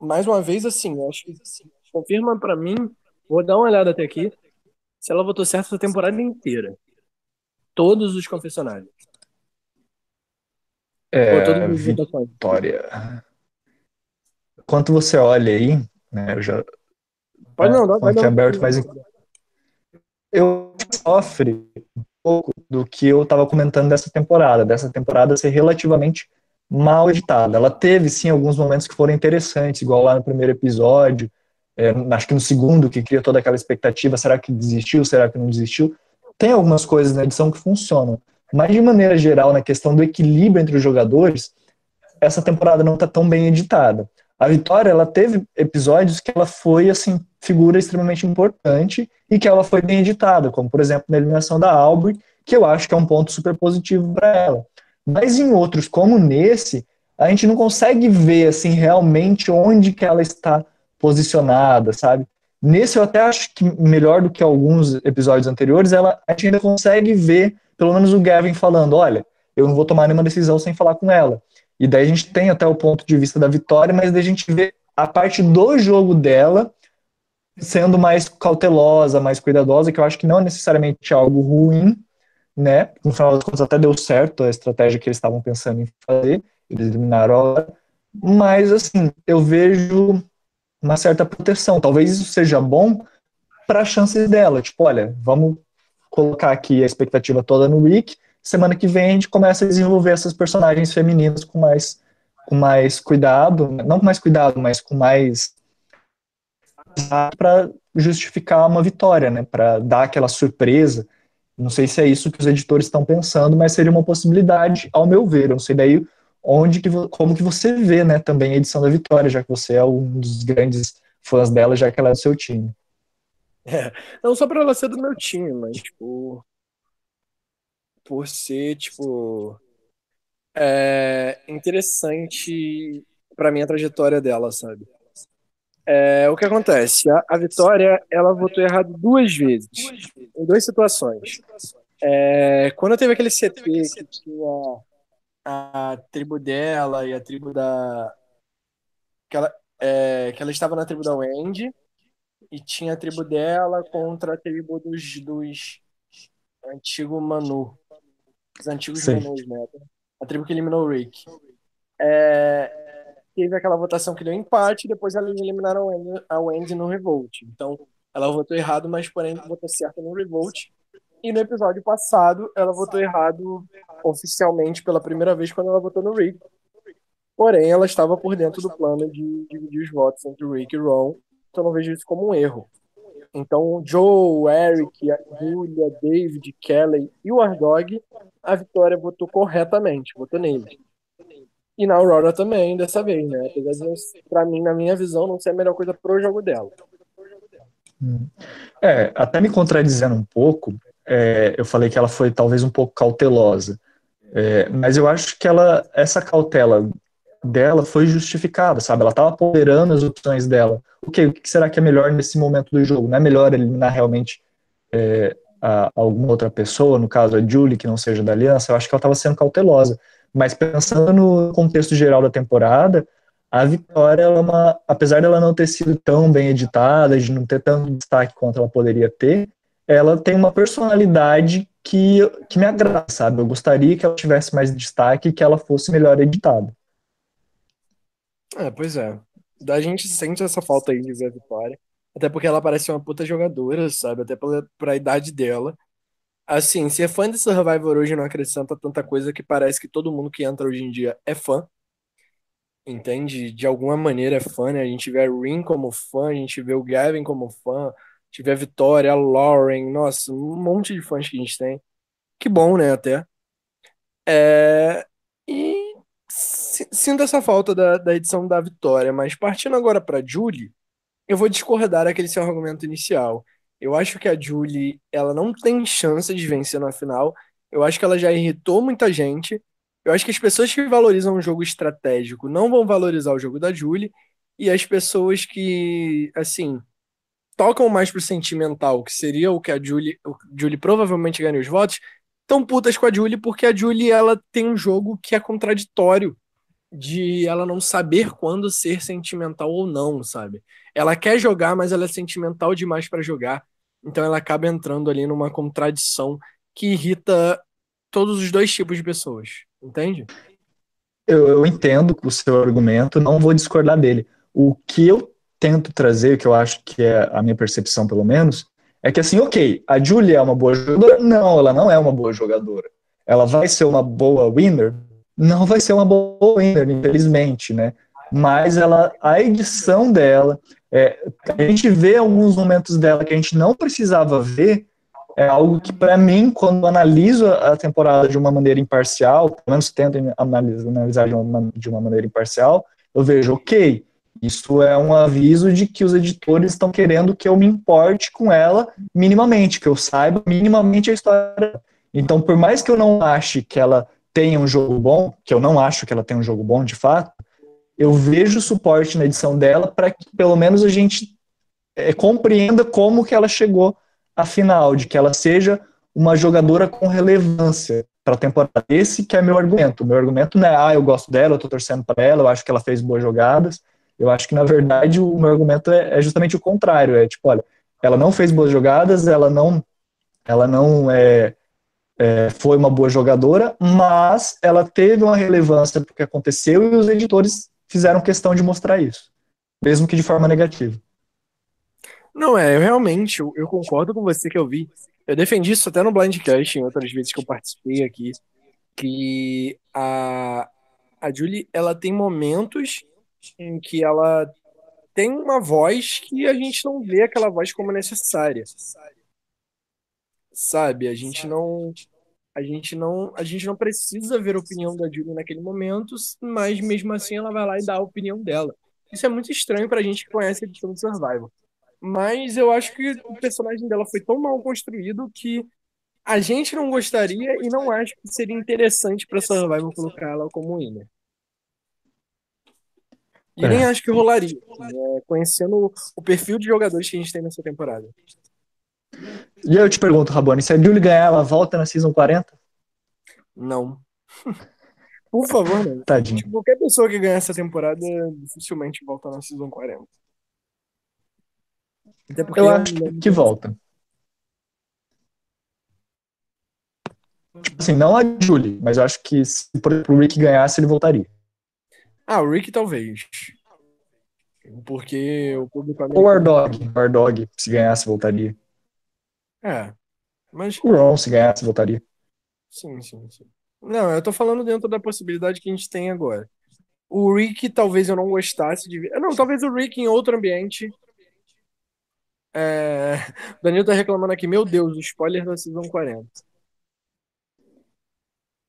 Mais uma vez, assim, eu acho que assim, confirma para mim. Vou dar uma olhada até aqui. Se ela votou certo a temporada inteira. Todos os confessionários. É, Vitória. Quanto você olha aí, né, eu já. Pode não, dá, vai aberto, mas eu sofre um pouco do que eu estava comentando dessa temporada, dessa temporada ser relativamente mal editada. Ela teve, sim, alguns momentos que foram interessantes, igual lá no primeiro episódio, é, acho que no segundo, que cria toda aquela expectativa, será que desistiu, será que não desistiu? Tem algumas coisas na edição que funcionam, mas de maneira geral, na questão do equilíbrio entre os jogadores, essa temporada não está tão bem editada. A Vitória, ela teve episódios que ela foi, assim, figura extremamente importante e que ela foi bem editada, como, por exemplo, na eliminação da Aubrey, que eu acho que é um ponto super positivo para ela. Mas em outros, como nesse, a gente não consegue ver, assim, realmente onde que ela está posicionada, sabe? Nesse eu até acho que melhor do que alguns episódios anteriores, ela, a gente ainda consegue ver, pelo menos o Gavin falando, olha, eu não vou tomar nenhuma decisão sem falar com ela. E daí a gente tem até o ponto de vista da vitória, mas daí a gente vê a parte do jogo dela sendo mais cautelosa, mais cuidadosa, que eu acho que não é necessariamente algo ruim, né? No final das contas até deu certo a estratégia que eles estavam pensando em fazer, eles eliminaram a hora. Mas assim, eu vejo uma certa proteção. Talvez isso seja bom para as chances dela. Tipo, olha, vamos colocar aqui a expectativa toda no Rick, semana que vem a gente começa a desenvolver essas personagens femininas com mais, com mais cuidado, não com mais cuidado, mas com mais para justificar uma vitória, né? Para dar aquela surpresa. Não sei se é isso que os editores estão pensando, mas seria uma possibilidade, ao meu ver. Eu não sei daí onde que, como que você vê, né, também a edição da Vitória, já que você é um dos grandes fãs dela, já que ela é do seu time. É, não só para ela ser do meu time, mas tipo por ser tipo é interessante para mim a trajetória dela, sabe? É, o que acontece? A, a, Vitória ela votou errado duas vezes, em duas situações. É, quando teve aquele CT que tinha a tribo dela e a tribo da. Que ela, é, que ela estava na tribo da Wendy e tinha a tribo dela contra a tribo dos, dos antigos Manu. Os antigos Sim. Manus, né? A tribo que eliminou o Rick. É, teve aquela votação que deu empate e depois eles eliminaram a Wendy, no Revolt. Então, ela votou errado, mas porém votou certo no Revolt. E no episódio passado, ela votou errado oficialmente pela primeira vez quando ela votou no Rick. Porém, ela estava por dentro do plano de dividir os votos entre o Rick e Ron, então não vejo isso como um erro. Então, Joe, Eric, Julia, David, Kelly e o Ardog, a Vitória votou corretamente, votou neles. E na Aurora também, dessa vez, né? Apesar de, pra mim, na minha visão, não ser a melhor coisa pro jogo dela. Hum. É, até me contradizendo um pouco, é, eu falei que ela foi talvez um pouco cautelosa. É, mas eu acho que ela, essa cautela dela foi justificada, sabe? Ela estava ponderando as opções dela. O que, o que será que é melhor nesse momento do jogo? Não é melhor eliminar realmente é, a, alguma outra pessoa, no caso a Julie, que não seja da aliança? Eu acho que ela estava sendo cautelosa. Mas pensando no contexto geral da temporada, a Vitória, ela é uma, apesar dela não ter sido tão bem editada, de não ter tanto destaque quanto ela poderia ter, ela tem uma personalidade que, que me agrada, sabe? Eu gostaria que ela tivesse mais destaque e que ela fosse melhor editada. É, pois é. A gente sente essa falta aí de a Vitória. Até porque ela parece uma puta jogadora, sabe? Até pela, pra idade dela. Assim, ser fã de Survivor hoje não acrescenta tanta coisa que parece que todo mundo que entra hoje em dia é fã. Entende? De alguma maneira é fã, né? A gente vê a Rin como fã, a gente vê o Gavin como fã, Tive a Vitória, a Lauren, nossa, um monte de fãs que a gente tem. Que bom, né, até. É... E sinto essa falta da, da edição da Vitória, mas partindo agora para Julie, eu vou discordar daquele seu argumento inicial. Eu acho que a Julie, ela não tem chance de vencer na final. Eu acho que ela já irritou muita gente. Eu acho que as pessoas que valorizam o jogo estratégico não vão valorizar o jogo da Julie. E as pessoas que, assim, tocam mais pro sentimental, que seria o que a Julie, o Julie provavelmente ganha os votos, tão putas com a Julie porque a Julie ela tem um jogo que é contraditório de ela não saber quando ser sentimental ou não, sabe? Ela quer jogar, mas ela é sentimental demais para jogar. Então ela acaba entrando ali numa contradição que irrita todos os dois tipos de pessoas, entende? Eu, eu entendo o seu argumento, não vou discordar dele. O que eu tento trazer, que eu acho que é a minha percepção pelo menos, é que assim, ok, a Julia é uma boa jogadora? Não, ela não é uma boa jogadora. Ela vai ser uma boa winner? Não vai ser uma boa winner, infelizmente, né? Mas ela, a edição dela, é, a gente vê alguns momentos dela que a gente não precisava ver, é algo que, para mim, quando analiso a temporada de uma maneira imparcial, pelo menos tento analisar, analisar de, uma, de uma maneira imparcial, eu vejo, ok, isso é um aviso de que os editores estão querendo que eu me importe com ela minimamente, que eu saiba minimamente a história. Então, por mais que eu não ache que ela tenha um jogo bom, que eu não acho que ela tenha um jogo bom de fato, eu vejo suporte na edição dela para que pelo menos a gente é, compreenda como que ela chegou à final, de que ela seja uma jogadora com relevância para a temporada. Esse que é meu argumento. Meu argumento não é, ah, eu gosto dela, eu estou torcendo para ela, eu acho que ela fez boas jogadas. Eu acho que, na verdade, o meu argumento é, é, justamente o contrário. É tipo, olha, ela não fez boas jogadas, ela não, ela não é, é, foi uma boa jogadora, mas ela teve uma relevância porque aconteceu e os editores fizeram questão de mostrar isso, mesmo que de forma negativa. Não, é, eu realmente, eu, eu concordo com você que eu vi Eu defendi isso até no Blindcast, em outras vezes que eu participei aqui, que a, a Julie, ela tem momentos em que ela tem uma voz que a gente não vê aquela voz como necessária. Sabe? A gente não a gente não a gente não precisa ver a opinião da Julie naquele momento, mas mesmo assim ela vai lá e dá a opinião dela. Isso é muito estranho pra gente que conhece a edição do Survival. Mas eu acho que o personagem dela foi tão mal construído que a gente não gostaria e não acho que seria interessante pra Survival colocar ela como winner. E é. nem acho que rolaria, né? conhecendo o perfil de jogadores que a gente tem nessa temporada. E eu te pergunto, Rabone, se a Julie ganhar, ela volta na Season 40? Não. [laughs] Por favor, né? Tadinho. Tipo, qualquer pessoa que ganhar essa temporada dificilmente volta na Season 40. eu acho que volta. Assim, não a Julie, mas eu acho que se o Rick ganhasse, ele voltaria. Ah, o Rick talvez. Porque o público. Ou o Ardog. O Ardog, se ganhasse, voltaria. É. Mas... O Ron, se ganhasse, voltaria. Sim, sim, sim. Não, eu tô falando dentro da possibilidade que a gente tem agora. O Rick, talvez eu não gostasse de ver. Não, talvez o Rick em outro ambiente. É... O [laughs] Danilo tá reclamando aqui, meu Deus, o spoiler da Season 40.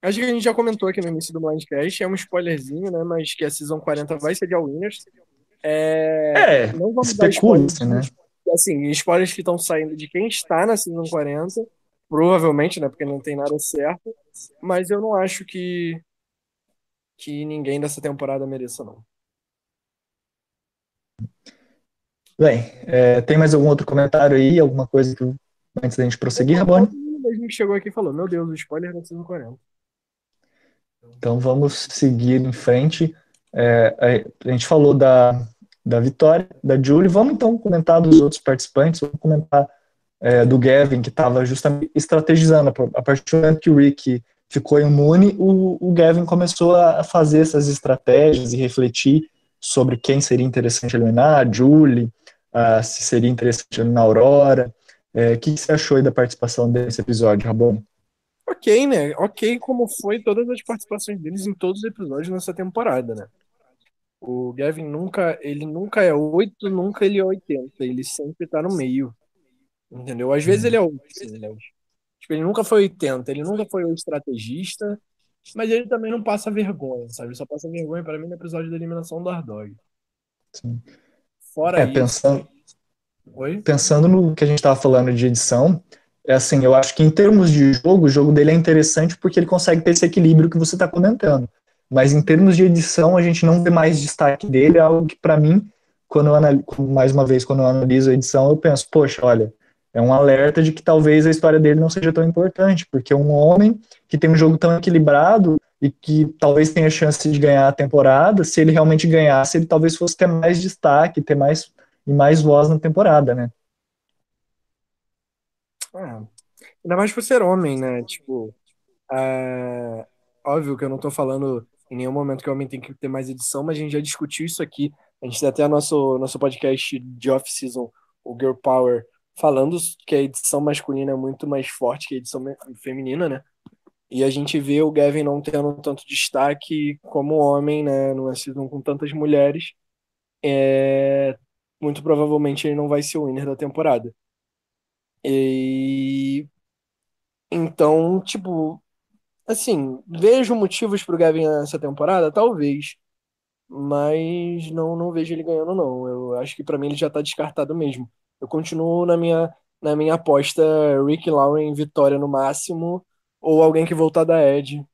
Acho que a gente já comentou aqui no início do Blindcast, é um spoilerzinho, né? Mas que a Season 40 vai ser de All Winners. É, é não vamos dar spoilers, né? Assim, spoilers que estão saindo de quem está na Season 40, provavelmente, né? Porque não tem nada certo. Mas eu não acho que, que ninguém dessa temporada mereça, não. Bem, é, tem mais algum outro comentário aí? Alguma coisa que antes da gente prosseguir, Rabone? Mesmo que chegou aqui e falou: Meu Deus, o spoiler da Season 40. Então vamos seguir em frente. É, a gente falou da, da vitória da Julie. Vamos então comentar dos outros participantes. Vamos comentar é, do Gavin, que estava justamente estrategizando. A partir do momento que o Rick ficou imune, o, o Gavin começou a fazer essas estratégias e refletir sobre quem seria interessante eliminar, a Julie, a, se seria interessante eliminar a Aurora. É, o que você achou aí da participação desse episódio, Rabon? ok, né? Ok como foi todas as participações deles em todos os episódios nessa temporada, né? O Gavin nunca, ele nunca é 8, nunca ele é 80, ele sempre tá no meio. Entendeu? Às vezes ele é 8, né? Tipo, ele nunca foi 80, ele nunca foi o estrategista, mas ele também não passa vergonha, sabe? Ele só passa vergonha para mim no episódio da eliminação do Ardog. Sim. Fora é, isso. Pensando, Oi? pensando no que a gente tava falando de edição, é assim, eu acho que em termos de jogo, o jogo dele é interessante porque ele consegue ter esse equilíbrio que você está comentando. Mas em termos de edição, a gente não vê mais destaque dele, é algo que para mim, quando eu analiso, mais uma vez, quando eu analiso a edição, eu penso, poxa, olha, é um alerta de que talvez a história dele não seja tão importante, porque um homem que tem um jogo tão equilibrado e que talvez tenha chance de ganhar a temporada, se ele realmente ganhasse, ele talvez fosse ter mais destaque, ter mais e mais voz na temporada, né? Ah, ainda mais por ser homem, né? Tipo, é... óbvio que eu não tô falando em nenhum momento que o homem tem que ter mais edição, mas a gente já discutiu isso aqui. A gente tem até nosso, nosso podcast de off-season, o Girl Power, falando que a edição masculina é muito mais forte que a edição feminina, né? E a gente vê o Gavin não tendo tanto destaque como homem, né? Numa season com tantas mulheres. É... Muito provavelmente ele não vai ser o winner da temporada. E então, tipo, assim, vejo motivos pro Gavin nessa temporada, talvez, mas não não vejo ele ganhando não. Eu acho que para mim ele já tá descartado mesmo. Eu continuo na minha na minha aposta Rick Lauren vitória no máximo ou alguém que voltar da Ed.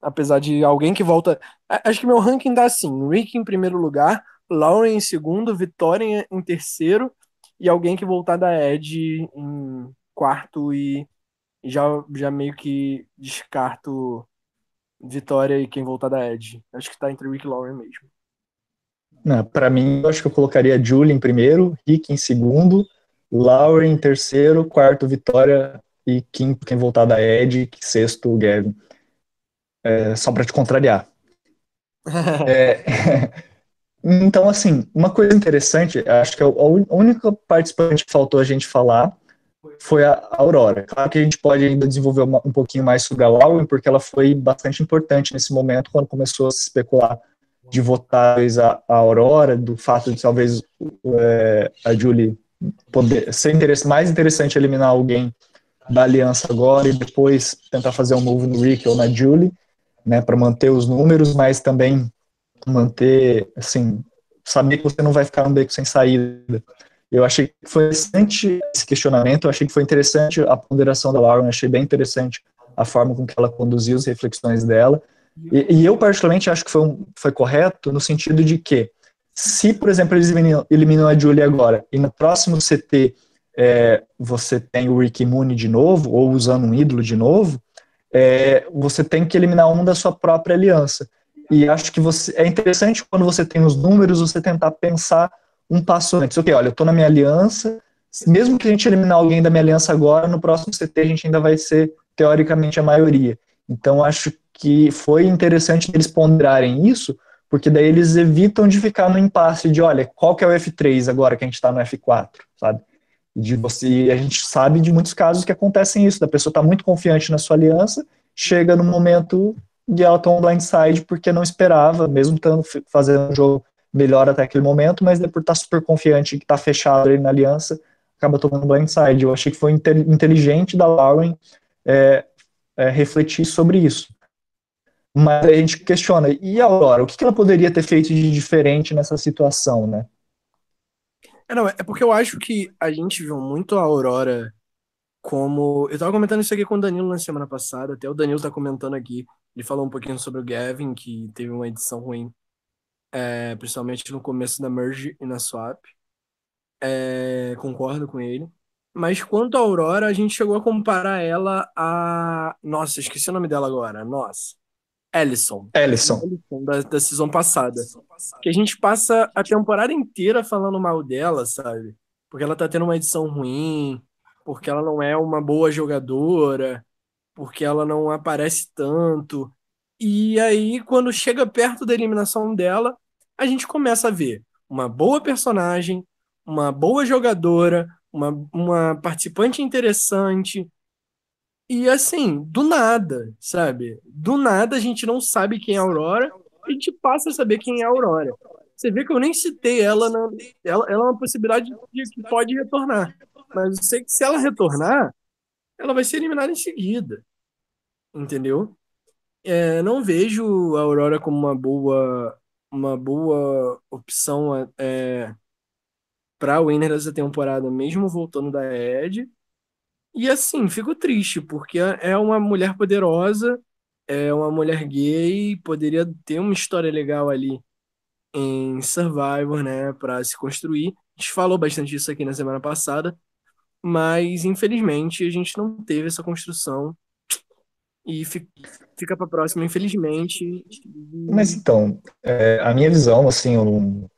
Apesar de alguém que volta, acho que meu ranking dá assim, Rick em primeiro lugar, Lauren em segundo, Vitória em terceiro e alguém que voltar da Ed em quarto e já, já meio que descarto Vitória e quem voltar da Ed. Acho que tá entre Rick e Lauren mesmo. Pra mim, eu acho que eu colocaria Julie em primeiro, Rick em segundo, Lauren em terceiro, quarto Vitória e quinto quem voltar da Ed, sexto Gavin. É, só para te contrariar. [laughs] é, [laughs] Então, assim, uma coisa interessante, acho que é a única participante que faltou a gente falar foi a Aurora. Claro que a gente pode ainda desenvolver uma, um pouquinho mais sobre a Lauren, porque ela foi bastante importante nesse momento, quando começou a se especular de votar a, a Aurora, do fato de talvez é, a Julie poder ser interesse, mais interessante eliminar alguém da aliança agora e depois tentar fazer um move no Rick ou na Julie, né, para manter os números, mas também manter, assim, saber que você não vai ficar no beco sem saída. Eu achei que foi interessante esse questionamento, eu achei que foi interessante a ponderação da Lauren, achei bem interessante a forma com que ela conduziu as reflexões dela. E, e eu, particularmente, acho que foi, um, foi correto no sentido de que, se, por exemplo, eles eliminam, eliminam a Julie agora, e no próximo CT é, você tem o Rick Mooney de novo, ou usando um ídolo de novo, é, você tem que eliminar um da sua própria aliança. E acho que você, é interessante quando você tem os números, você tentar pensar um passo antes. Ok, olha, eu estou na minha aliança, mesmo que a gente eliminar alguém da minha aliança agora, no próximo CT a gente ainda vai ser, teoricamente, a maioria. Então, acho que foi interessante eles ponderarem isso, porque daí eles evitam de ficar no impasse de, olha, qual que é o F3 agora que a gente está no F4, sabe? De você, a gente sabe de muitos casos que acontecem isso, da pessoa está muito confiante na sua aliança, chega no momento de ela toma um blindside porque não esperava, mesmo estando fazendo um jogo melhor até aquele momento, mas por estar super confiante que está fechado ali na aliança, acaba tomando blindside. Eu achei que foi inteligente da Lauren é, é, refletir sobre isso. Mas a gente questiona, e a Aurora, o que ela poderia ter feito de diferente nessa situação, né? É, não, é porque eu acho que a gente viu muito a Aurora como. Eu tava comentando isso aqui com o Danilo na semana passada, até o Danilo tá comentando aqui. Ele falou um pouquinho sobre o Gavin, que teve uma edição ruim é, principalmente no começo da merge e na swap. É, concordo com ele. Mas quanto a Aurora, a gente chegou a comparar ela a. Nossa, esqueci o nome dela agora. Nossa. Ellison. Ellison. Da, da season passada. Que a gente passa a temporada inteira falando mal dela, sabe? Porque ela tá tendo uma edição ruim, porque ela não é uma boa jogadora, porque ela não aparece tanto. E aí, quando chega perto da eliminação dela, a gente começa a ver uma boa personagem, uma boa jogadora, uma, uma participante interessante. E assim, do nada, sabe? Do nada a gente não sabe quem é a Aurora a gente passa a saber quem é a Aurora. Você vê que eu nem citei ela, na, ela, ela é uma possibilidade de que pode retornar. Mas eu sei que se ela retornar, ela vai ser eliminada em seguida. Entendeu? É, não vejo a Aurora como uma boa uma boa opção é, para o winner dessa temporada, mesmo voltando da Ed. E assim, fico triste, porque é uma mulher poderosa, é uma mulher gay, poderia ter uma história legal ali em Survivor, né, para se construir. A gente falou bastante disso aqui na semana passada, mas infelizmente a gente não teve essa construção e fica para próxima, infelizmente. Mas então, é, a minha visão, assim, eu não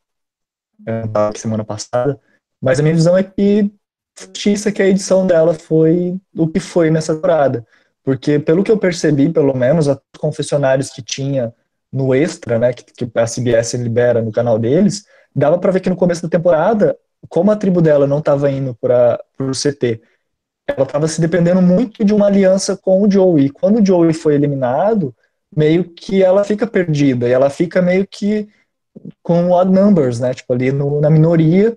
estava semana passada, mas a minha visão é que justiça que a edição dela foi o que foi nessa temporada. Porque, pelo que eu percebi, pelo menos, os confessionários que tinha no Extra, né, que, que a CBS libera no canal deles, dava para ver que no começo da temporada, como a tribo dela não estava indo para o CT ela estava se dependendo muito de uma aliança com o Joey. E quando o Joey foi eliminado, meio que ela fica perdida, e ela fica meio que com odd numbers, né? Tipo, ali no, na minoria,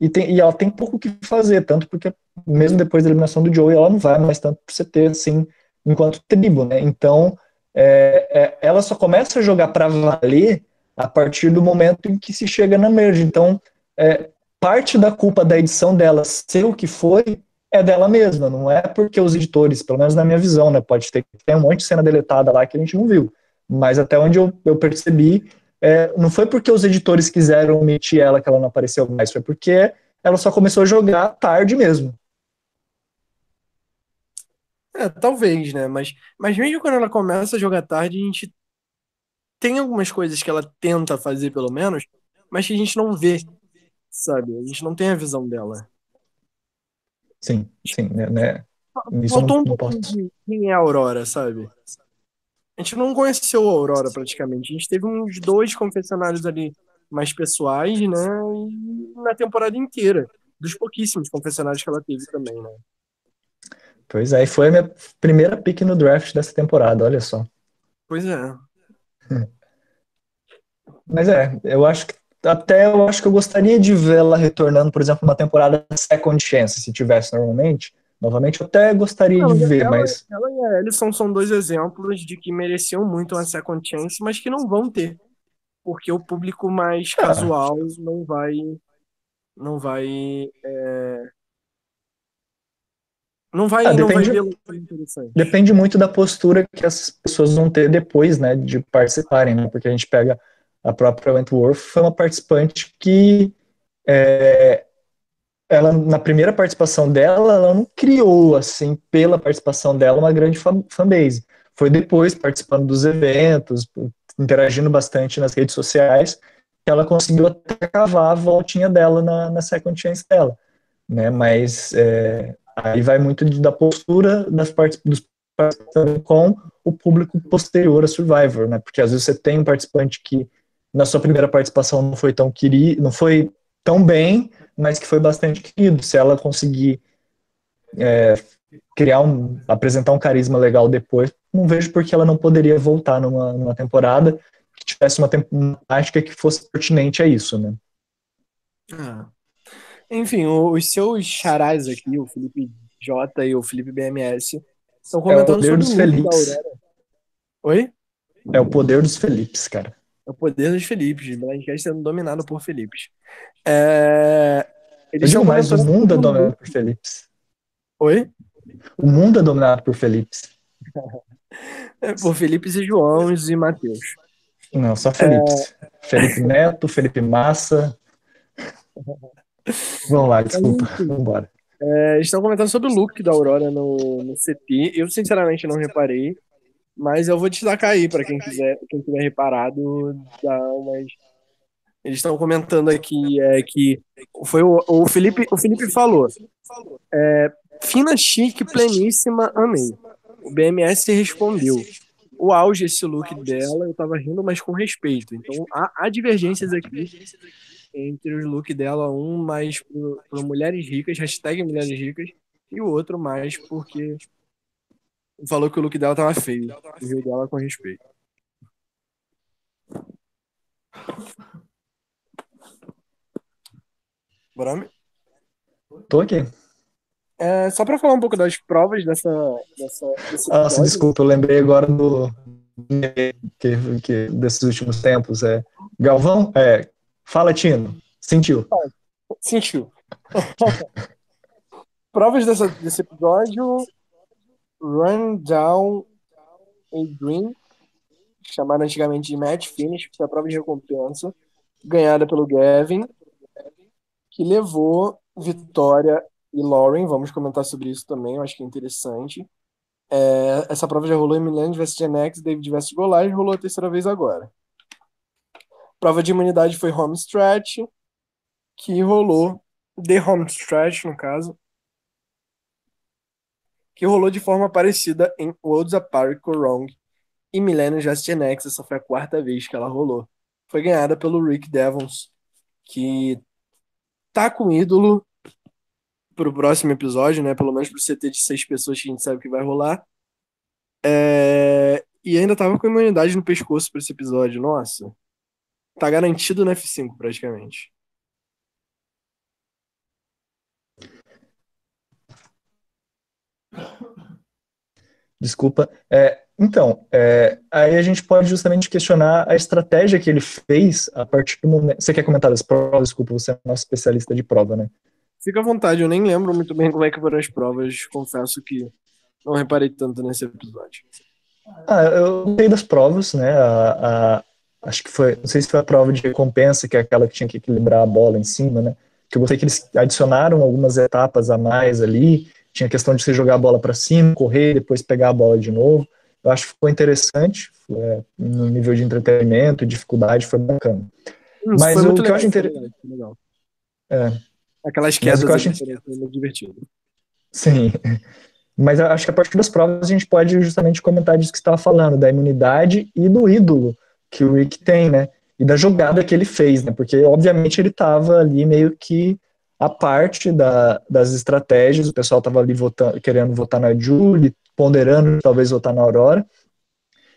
e, tem, e ela tem pouco o que fazer, tanto porque mesmo depois da eliminação do Joey, ela não vai mais tanto pro CT, assim, enquanto tribo, né? Então, é, é, ela só começa a jogar para valer a partir do momento em que se chega na merge. Então, é, parte da culpa da edição dela ser o que foi é dela mesma, não é porque os editores, pelo menos na minha visão, né, pode ter tem um monte de cena deletada lá que a gente não viu, mas até onde eu, eu percebi, é, não foi porque os editores quiseram omitir ela que ela não apareceu mais, foi porque ela só começou a jogar tarde mesmo. É, talvez, né? Mas, mas mesmo quando ela começa a jogar tarde, a gente tem algumas coisas que ela tenta fazer, pelo menos, mas que a gente não vê, sabe? A gente não tem a visão dela. Sim, sim, né? né? Isso Faltou um pouco de quem é a Aurora, sabe? A gente não conheceu a Aurora praticamente. A gente teve uns dois confessionários ali mais pessoais, né? E na temporada inteira. Dos pouquíssimos confessionários que ela teve também, né? Pois é, e foi a minha primeira pick no draft dessa temporada, olha só. Pois é. [laughs] Mas é, eu acho que até eu acho que eu gostaria de vê-la retornando, por exemplo, uma temporada second chance, se tivesse normalmente. Novamente, eu até gostaria não, de ver, ela, mas. Ela e a Ellison são dois exemplos de que mereciam muito uma second chance, mas que não vão ter. Porque o público mais ah. casual não vai. Não vai. É... Não vai, ah, não depende, vai Depende muito da postura que as pessoas vão ter depois, né, de participarem, né? Porque a gente pega a própria Wentworth, foi uma participante que é, ela na primeira participação dela, ela não criou assim pela participação dela uma grande fanbase. Foi depois participando dos eventos, interagindo bastante nas redes sociais, que ela conseguiu até cavar a voltinha dela na, na second chance dela, né? Mas é, aí vai muito da postura das partes dos participantes com o público posterior a Survivor, né? Porque às vezes você tem um participante que na sua primeira participação não foi tão querido, não foi tão bem, mas que foi bastante querido. Se ela conseguir é, criar um, apresentar um carisma legal depois, não vejo por que ela não poderia voltar numa, numa temporada que tivesse uma temática que fosse pertinente a isso, né? Ah. Enfim, os seus charás aqui, o Felipe J e o Felipe BMS, estão comentando é o poder sobre dos Felipes. Oi? É o poder dos Felipes, cara. É o poder dos Felipes, Blindcast sendo dominado por Felipes. É... Eles Eu digo mais, o mundo é dominado por Felipes. Oi? O mundo é dominado por Felipes. [laughs] é, por Felipes e João e Matheus. Não, só Felipes. É... Felipe Neto, Felipe Massa. [laughs] Vamos lá, desculpa. Vamos embora. É, estão comentando sobre o look da Aurora no, no CT. Eu, sinceramente, não reparei. Mas eu vou destacar aí para quem quiser, quem tiver reparado, dá umas. Eles estão comentando aqui é, que foi o, o Felipe, o Felipe falou. É, fina, chique, pleníssima, amei. O BMS respondeu. O auge esse look dela, eu tava rindo, mas com respeito. Então há, há divergências aqui entre os looks dela, um mais para mulheres ricas, hashtag mulheres ricas, e o outro mais porque falou que o look dela tava feio. O rio dela com respeito. Brame? Tô aqui. É, só pra falar um pouco das provas dessa. dessa Nossa, desculpa, eu lembrei agora do. Que, que, desses últimos tempos. É, Galvão? É, fala, Tino. Sentiu? Sentiu. [laughs] provas dessa, desse episódio Run Down a Dream, chamada antigamente de Match Finish, que foi a prova de recompensa, ganhada pelo Gavin, que levou Vitória e Lauren. Vamos comentar sobre isso também, eu acho que é interessante. É, essa prova já rolou em Milan vs Gen X, David vs Goliath, rolou a terceira vez agora. Prova de imunidade foi Home Stretch, que rolou The Home Stretch, no caso, que rolou de forma parecida em Worlds Apart Wrong e Millennium Just Gen X, essa foi a quarta vez que ela rolou. Foi ganhada pelo Rick Devons, que tá com ídolo pro próximo episódio, né? Pelo menos pro CT de seis pessoas que a gente sabe que vai rolar. É... E ainda tava com imunidade no pescoço pra esse episódio. Nossa. Tá garantido no F5, praticamente. Desculpa. É, então, é, aí a gente pode justamente questionar a estratégia que ele fez a partir do momento. Você quer comentar das provas? Desculpa, você é nosso especialista de prova, né? Fica à vontade, eu nem lembro muito bem como é que foram as provas, confesso que não reparei tanto nesse episódio. Ah, eu sei das provas, né? A, a, acho que foi, não sei se foi a prova de recompensa, que é aquela que tinha que equilibrar a bola em cima, né? Que eu gostei que eles adicionaram algumas etapas a mais ali, tinha questão de você jogar a bola para cima, correr, depois pegar a bola de novo. Eu acho que ficou interessante, é, no nível de entretenimento e dificuldade, foi bacana. Hum, Mas foi o que legal, eu acho interessante. É. Aquelas quedas que eu acho... muito divertido. Sim. [laughs] Mas eu acho que a partir das provas a gente pode justamente comentar disso que você estava falando, da imunidade e do ídolo que o Rick tem, né? E da jogada que ele fez, né? Porque, obviamente, ele estava ali meio que a parte da, das estratégias, o pessoal estava ali votando, querendo votar na Julie, ponderando talvez votar na Aurora,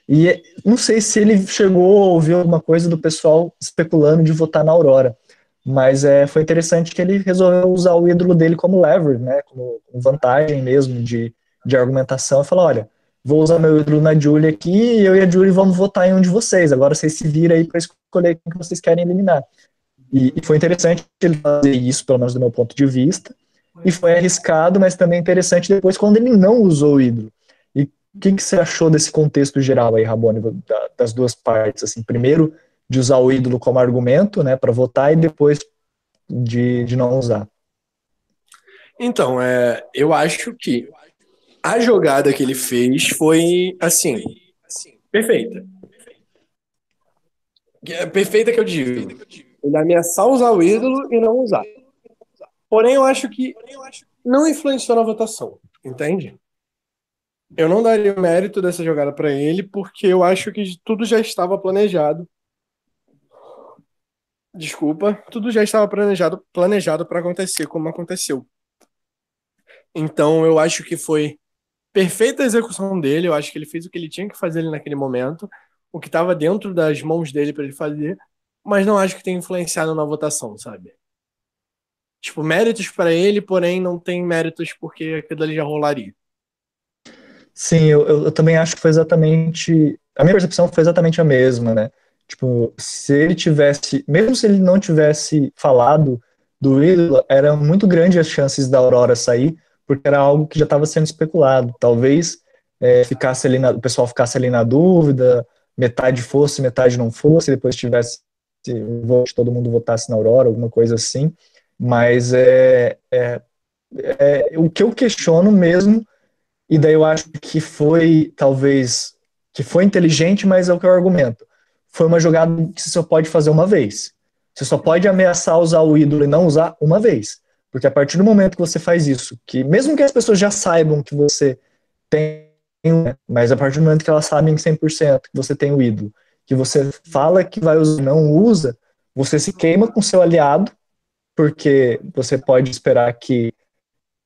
e não sei se ele chegou a ouvir alguma coisa do pessoal especulando de votar na Aurora, mas é, foi interessante que ele resolveu usar o ídolo dele como lever, né, como vantagem mesmo de, de argumentação, e falou, olha, vou usar meu ídolo na Julie aqui, e eu e a Julie vamos votar em um de vocês, agora vocês se viram aí para escolher quem que vocês querem eliminar. E, e, foi interessante ele fazer isso, pelo menos do meu ponto de vista, e foi arriscado, mas também interessante depois quando ele não usou o ídolo. E o que, que você achou desse contexto geral aí, Rabone, da, das duas partes? Assim, primeiro, de usar o ídolo como argumento, né, para votar, e depois de, de não usar. Então, é, eu acho que a jogada que ele fez foi, assim, perfeita. Perfeita que eu digo. Ele ameaçar usar o ídolo e não usar. Porém, eu acho que não influenciou na votação, entende? Eu não daria o mérito dessa jogada para ele, porque eu acho que tudo já estava planejado. Desculpa, tudo já estava planejado planejado para acontecer como aconteceu. Então, eu acho que foi perfeita execução dele. Eu acho que ele fez o que ele tinha que fazer ali naquele momento, o que estava dentro das mãos dele para ele fazer mas não acho que tenha influenciado na votação, sabe? Tipo, méritos para ele, porém não tem méritos porque aquilo ali já rolaria. Sim, eu, eu, também acho que foi exatamente. A minha percepção foi exatamente a mesma, né? Tipo, se ele tivesse. Mesmo se ele não tivesse falado do ídolo, eram muito grandes as chances da Aurora sair, porque era algo que já estava sendo especulado. Talvez é, ficasse ali na, o pessoal ficasse ali na dúvida, metade fosse, metade não fosse, depois tivesse vote, todo mundo votasse na Aurora, alguma coisa assim, mas é, é, é, o que eu questiono mesmo, e daí eu acho que foi, talvez, que foi inteligente, mas é o que eu argumento. Foi uma jogada que você só pode fazer uma vez. Você só pode ameaçar usar o ídolo e não usar uma vez. Porque a partir do momento que você faz isso, que mesmo que as pessoas já saibam que você tem, mas a partir do momento que elas sabem 100% que você tem o ídolo, que você fala que vai usar não usa, você se queima com seu aliado, porque você pode esperar que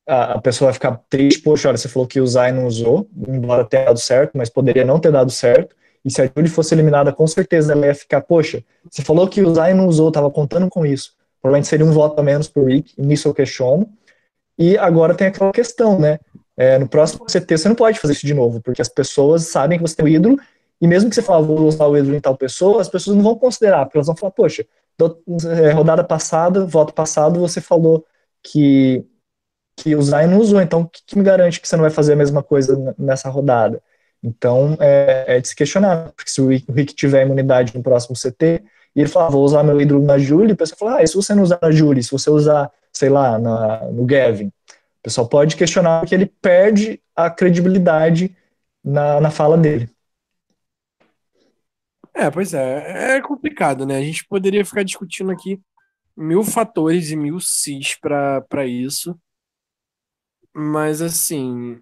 a, a pessoa vai ficar triste, poxa, olha, você falou que usar e não usou, embora tenha dado certo, mas poderia não ter dado certo, e se a Julie fosse eliminada, com certeza ela ia ficar, poxa, você falou que usar e não usou, tava contando com isso. Provavelmente seria um voto a menos pro Rick, nisso eu questiono. E agora tem aquela questão, né? É, no próximo CT você não pode fazer isso de novo, porque as pessoas sabem que você tem o ídolo e mesmo que você fale, vou usar o ídolo em tal pessoa, as pessoas não vão considerar, porque elas vão falar, poxa, é, rodada passada, voto passado, você falou que, que usar e não usou, então o que, que, me garante que você não vai fazer a mesma coisa nessa rodada? Então, é, é de se questionar, porque se o Rick tiver imunidade no próximo CT, e ele falar, vou usar meu ídolo na Julie, o pessoal fala, ah, e se você não usar na Julie, se você usar, sei lá, na, no Gavin? O pessoal pode questionar porque ele perde a credibilidade na, na fala dele. É, pois é. É complicado, né? A gente poderia ficar discutindo aqui mil fatores e mil cis para isso. Mas, assim.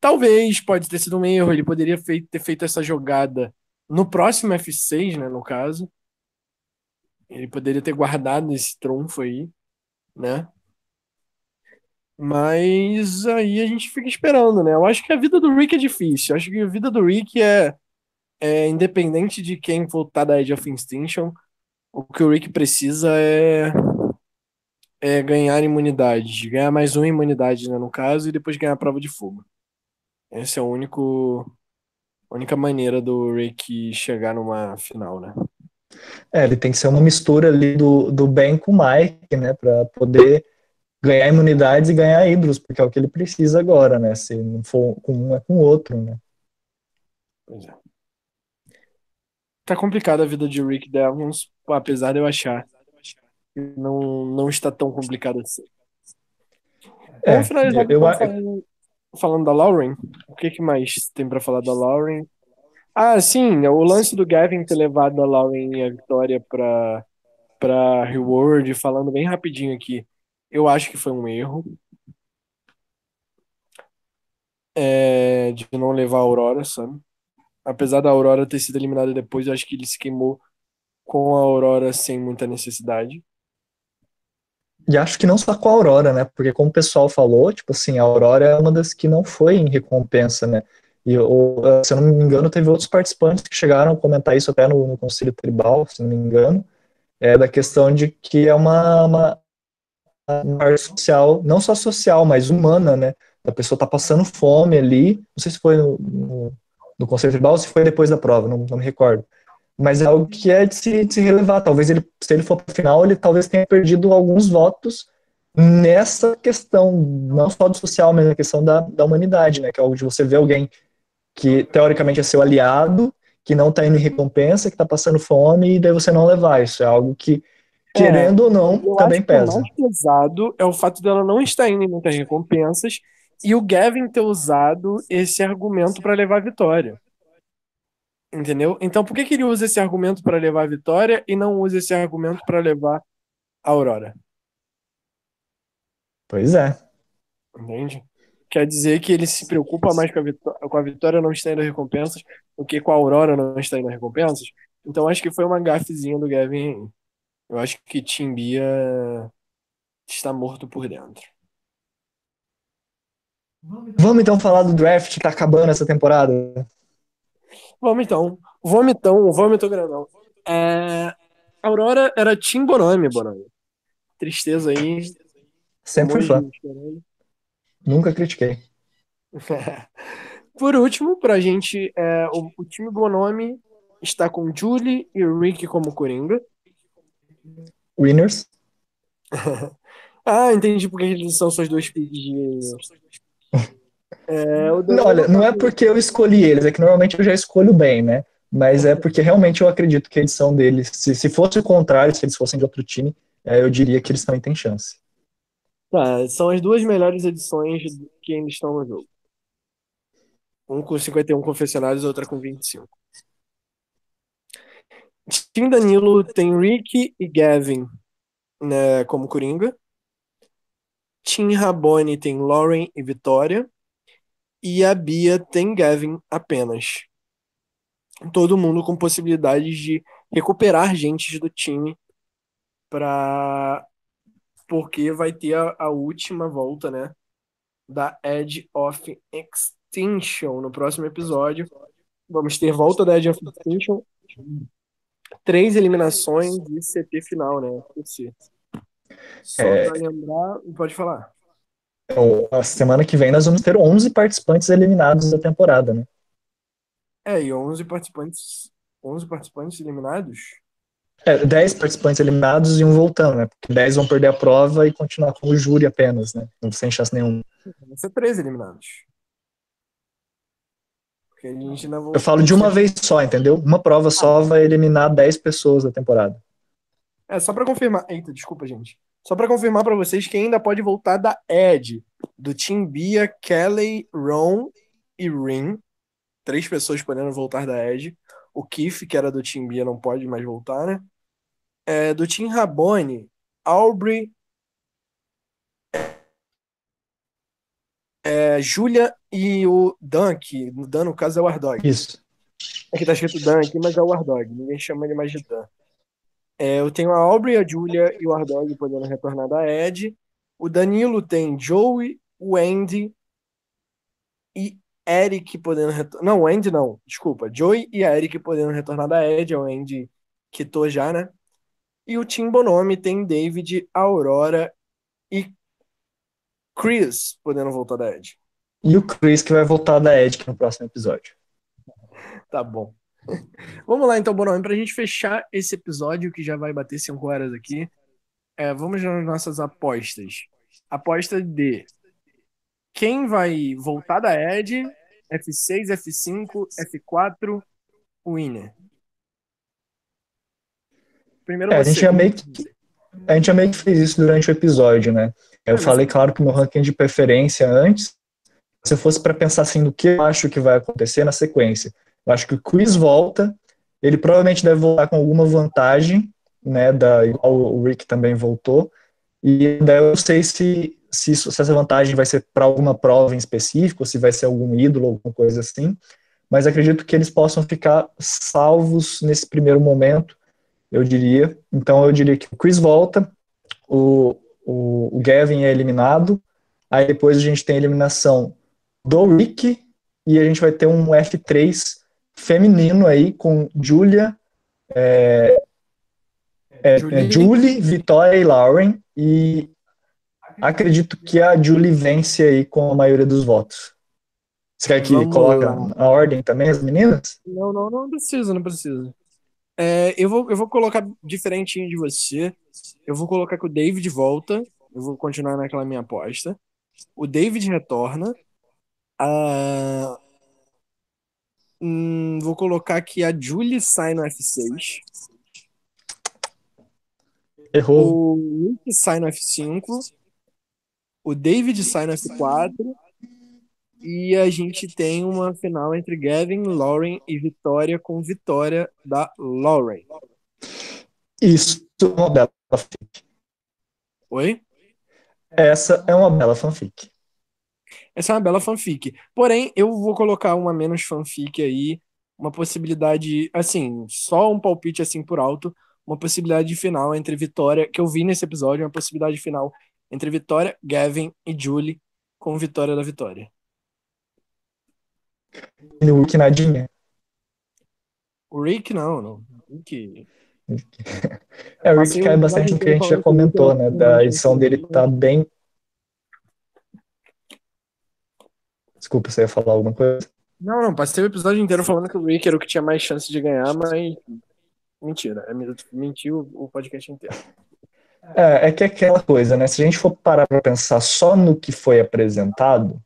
Talvez pode ter sido um erro. Ele poderia ter feito essa jogada no próximo F6, né? No caso. Ele poderia ter guardado esse trunfo aí, né? Mas aí a gente fica esperando, né? Eu acho que a vida do Rick é difícil. Eu acho que a vida do Rick é é, independente de quem voltar da Edge of Extinction, o que o Rick precisa é, é ganhar imunidade, ganhar mais uma imunidade, né, no caso, e depois ganhar a prova de fogo. Essa é a único, única maneira do Rick chegar numa final, né? É, ele tem que ser uma mistura ali do, do Ben com o Mike, né, para poder ganhar imunidades e ganhar hidros, porque é o que ele precisa agora, né, se não for com um é com o outro, né. Pois é tá complicada a vida de Rick Devons, apesar de eu achar que não, não está tão complicada assim. É, eu, eu, falando, falando da Lauren. O que, que mais tem para falar da Lauren? Ah, sim, o lance do Gavin ter levado a Lauren e a vitória para para Reward, falando bem rapidinho aqui. Eu acho que foi um erro. É, de não levar a Aurora, sabe? Apesar da Aurora ter sido eliminada depois, eu acho que ele se queimou com a Aurora sem muita necessidade. E acho que não só com a Aurora, né? Porque como o pessoal falou, tipo assim, a Aurora é uma das que não foi em recompensa, né? E ou, se eu não me engano, teve outros participantes que chegaram a comentar isso até no, no Conselho Tribal, se não me engano, é da questão de que é uma, uma, uma arte social, não só social, mas humana, né? A pessoa tá passando fome ali, não sei se foi no, no, no Conselho Tribal se foi depois da prova, não, não me recordo mas é algo que é de se, de se relevar. Talvez ele, se ele for para o final, ele talvez tenha perdido alguns votos nessa questão, não só do social, mas na questão da, da humanidade, né? Que é algo de você ver alguém que teoricamente é seu aliado, que não está indo em recompensa, que está passando fome, e daí você não levar. Isso é algo que, querendo é, ou não, também pesa. O mais pesado é o fato dela não estar indo em muitas recompensas e o Gavin ter usado esse argumento para levar a vitória. Entendeu? Então por que, que ele usa esse argumento para levar a vitória e não usa esse argumento para levar a Aurora? Pois é. Entende? Quer dizer que ele se preocupa mais com a, vitória, com a vitória não estar indo recompensas do que com a Aurora não estar indo recompensas. Então acho que foi uma gafezinha do Gavin. Eu acho que Timbia está morto por dentro. Vamos então falar do draft que tá acabando essa temporada. Vamos então. Vomitão, vômito grandão. É... Aurora era Tim Bonami, Bonami. Tristeza aí. Sempre fui fã. Nunca critiquei. [laughs] Por último, pra gente, é, o, o, time Bonami está com Julie e Rick como Coringa. Winners. [laughs] ah, entendi porque eles são suas duas picks de é, não, olha, não é porque eu escolhi eles, é que normalmente eu já escolho bem, né? Mas é porque realmente eu acredito que a edição deles, se, se fosse o contrário, se eles fossem de outro time, é, eu diria que eles também têm chance. Tá, são as duas melhores edições que ainda estão no jogo. Um com 51 confessionários, outra com 25. Tim Danilo tem Rick e Gavin né, como Coringa. Tim Rabone tem Lauren e Vitória e a Bia tem Gavin apenas. Todo mundo com possibilidades de recuperar gente do time para porque vai ter a, a, última volta, né, da Edge of Extinction no próximo episódio. Vamos ter volta da Edge of Extinction, três eliminações de CT final, né? Só é... para lembrar, pode falar. Então, a semana que vem nós vamos ter 11 participantes eliminados da temporada, né? É, e 11 participantes, 11 participantes eliminados? É, 10 participantes eliminados e um voltando, né? Porque 10 vão perder a prova e continuar como júri apenas, né? Não sem chance nenhuma. Vai ser 13 eliminados. Eu falo de uma vez só, entendeu? Uma prova só vai eliminar 10 pessoas da temporada. É, só para confirmar. Eita, desculpa, gente. Só para confirmar para vocês que ainda pode voltar da Ed, do Team Bia, Kelly, Ron e Rin. Três pessoas podendo voltar da Ed. O Keith, que era do Team Bia, não pode mais voltar, né? É, do Team Rabone, Aubrey, é, Julia e o que no Dan, no caso, é o Ardog. Isso. Aqui tá escrito Dan aqui, mas é o Ardog. Ninguém chama ele mais de Dan. É, eu tenho a Aubrey, a Julia e o Ardog podendo retornar da Ed. O Danilo tem Joey, o Andy e Eric podendo retornar. Não, o Andy não, desculpa. Joey e a Eric podendo retornar da Ed. É o Andy quitou já, né? E o Tim Bonomi tem David, Aurora e Chris podendo voltar da Ed. E o Chris que vai voltar da Ed no próximo episódio. tá bom. Vamos lá então, Bonão, para a gente fechar esse episódio que já vai bater 5 horas aqui, é, vamos nas nossas apostas. Aposta de quem vai voltar da Ed, F6, F5, F4, Winner. Primeiro é, a, gente já meio que, a gente já meio que fez isso durante o episódio, né? Eu é, falei, claro, que meu ranking de preferência antes, se eu fosse para pensar assim do que eu acho que vai acontecer na sequência. Eu acho que o Chris volta, ele provavelmente deve voltar com alguma vantagem, né, da, igual o Rick também voltou, e daí eu não sei se, se, isso, se essa vantagem vai ser para alguma prova em específico, se vai ser algum ídolo, alguma coisa assim, mas acredito que eles possam ficar salvos nesse primeiro momento, eu diria. Então eu diria que o Chris volta, o, o, o Gavin é eliminado, aí depois a gente tem a eliminação do Rick, e a gente vai ter um F3 feminino aí com Julia, é, é, Julie. é, Julie, Vitória e Lauren, e acredito que a Julie vence aí com a maioria dos votos. Você quer que Vamos... coloque a ordem também, as meninas? Não, não, não precisa, não precisa. É, eu, vou, eu vou colocar diferentinho de você. Eu vou colocar que o David volta. Eu vou continuar naquela minha aposta. O David retorna. A... Hum, vou colocar que a Julie sai no F6. Errou. O Nick sai no F5. O David sai no F4. E a gente tem uma final entre Gavin, Lauren e Vitória, com vitória da Lauren. Isso é uma bela fanfic. Oi? Essa é uma bela fanfic. Essa é uma bela fanfic. Porém, eu vou colocar uma menos fanfic aí, uma possibilidade, assim, só um palpite assim por alto, uma possibilidade final entre Vitória, que eu vi nesse episódio, uma possibilidade final entre Vitória, Gavin e Julie, com vitória da Vitória. O Rick nadinha. O Rick não, não. Rick. [laughs] É, o Rick cai bastante no que a gente já comentou, né? Da edição dele tá bem. Desculpa, você ia falar alguma coisa? Não, não, passei o episódio inteiro falando que o Rick era o que tinha mais chance de ganhar, mas. Mentira, é mentiu o podcast inteiro. É, é que é aquela coisa, né? Se a gente for parar pra pensar só no que foi apresentado,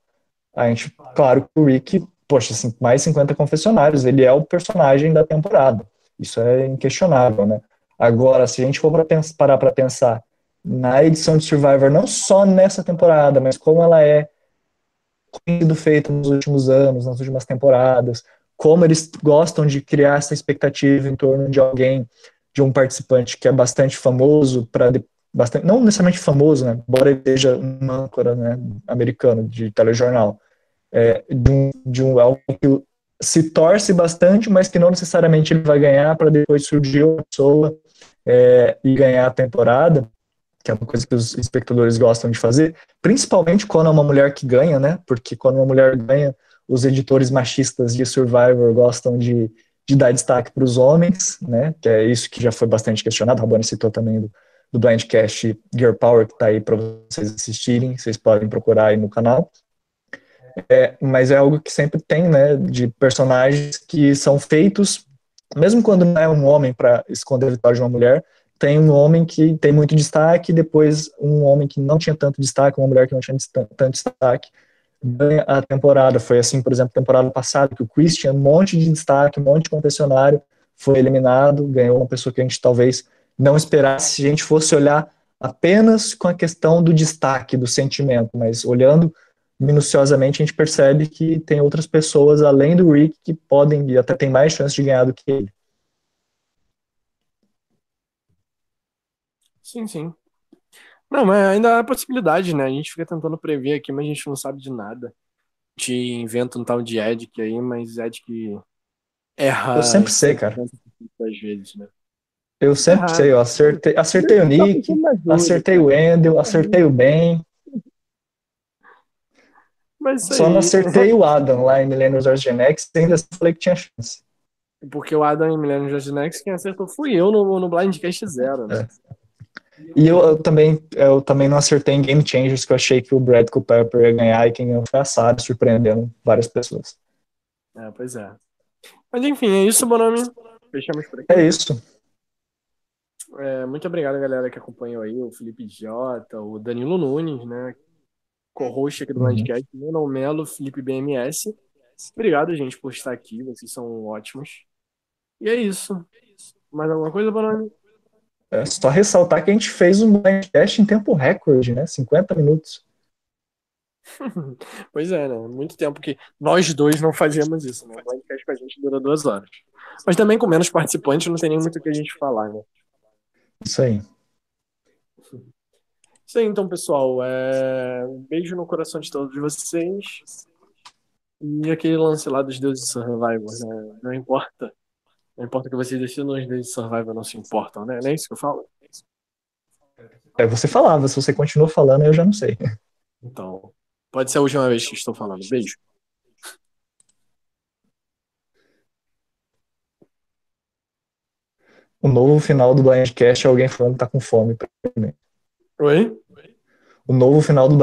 a gente, claro que o Rick poxa, assim, mais 50 confessionários, ele é o personagem da temporada. Isso é inquestionável, né? Agora, se a gente for para parar para pensar na edição de Survivor, não só nessa temporada, mas como ela é sido feita nos últimos anos, nas últimas temporadas, como eles gostam de criar essa expectativa em torno de alguém, de um participante que é bastante famoso, para bastante, não necessariamente famoso, né, embora ele seja um âncora né, americano de telejornal, é, de, um, de um algo que se torce bastante, mas que não necessariamente ele vai ganhar para depois surgir uma pessoa é, e ganhar a temporada, que é uma coisa que os espectadores gostam de fazer, principalmente quando é uma mulher que ganha, né? Porque quando uma mulher ganha, os editores machistas de Survivor gostam de, de dar destaque para os homens, né? Que é isso que já foi bastante questionado. A Rabone citou também do, do Blindcast Gear Power, que está aí para vocês assistirem, vocês podem procurar aí no canal. É, mas é algo que sempre tem, né, de personagens que são feitos, mesmo quando não é um homem para esconder a vitória de uma mulher, tem um homem que tem muito destaque, depois um homem que não tinha tanto destaque, uma mulher que não tinha tanto destaque, ganha a temporada. Foi assim, por exemplo, temporada passada, que o Chris tinha um monte de destaque, um monte de confessionário, foi eliminado, ganhou uma pessoa que a gente talvez não esperasse se a gente fosse olhar apenas com a questão do destaque, do sentimento, mas olhando minuciosamente, a gente percebe que tem outras pessoas além do Rick que podem e até tem mais chance de ganhar do que ele. Sim, sim. Não, mas ainda há possibilidade, né? A gente fica tentando prever aqui, mas a gente não sabe de nada. A gente inventa um tal de Edic aí, mas Edic erra. Eu sempre sei, cara. Às vezes, né? Eu sempre sei, eu acertei, acertei o Nick, acertei o Endel, acertei o Ben, só não acertei o Adam lá em Millennium Wars Gen X ainda falei que tinha chance. Porque o Adam em Millennium Wars Gen X, quem acertou fui eu no, no Blindcast Zero, né? É. E eu, eu, também, eu também não acertei em Game Changers, que eu achei que o Brad Cooper ia ganhar e quem ganhou foi a Sarah, surpreendendo várias pessoas. É, pois é. Mas enfim, é isso, Bonami. Fechamos por aqui. É isso. É, muito obrigado, galera, que acompanhou aí, o Felipe Jota, o Danilo Nunes, né? co-host aqui do uhum. Blindcast, Leonel Melo, Felipe BMS. Obrigado, gente, por estar aqui. Vocês são ótimos. E é isso. Mais alguma coisa, Bonani? É só ressaltar que a gente fez um Blindcast em tempo recorde, né? 50 minutos. [laughs] pois é, né? Muito tempo que nós dois não fazíamos isso, né? O Blindcast com a gente dura duas horas. Mas também com menos participantes não tem nem muito o que a gente falar, né? Isso aí. Isso aí, então, pessoal. É... Um beijo no coração de todos vocês. E aquele lance lá dos deuses de Survivor, né? Não importa. Não importa que vocês decidam, os de Survivor não se importam, né? Não é isso que eu falo? É, você falava, se você continua falando, eu já não sei. Então, pode ser a última vez que estou falando. Beijo. O novo final do Blindcast é alguém falando que tá com fome. Oi? O novo final do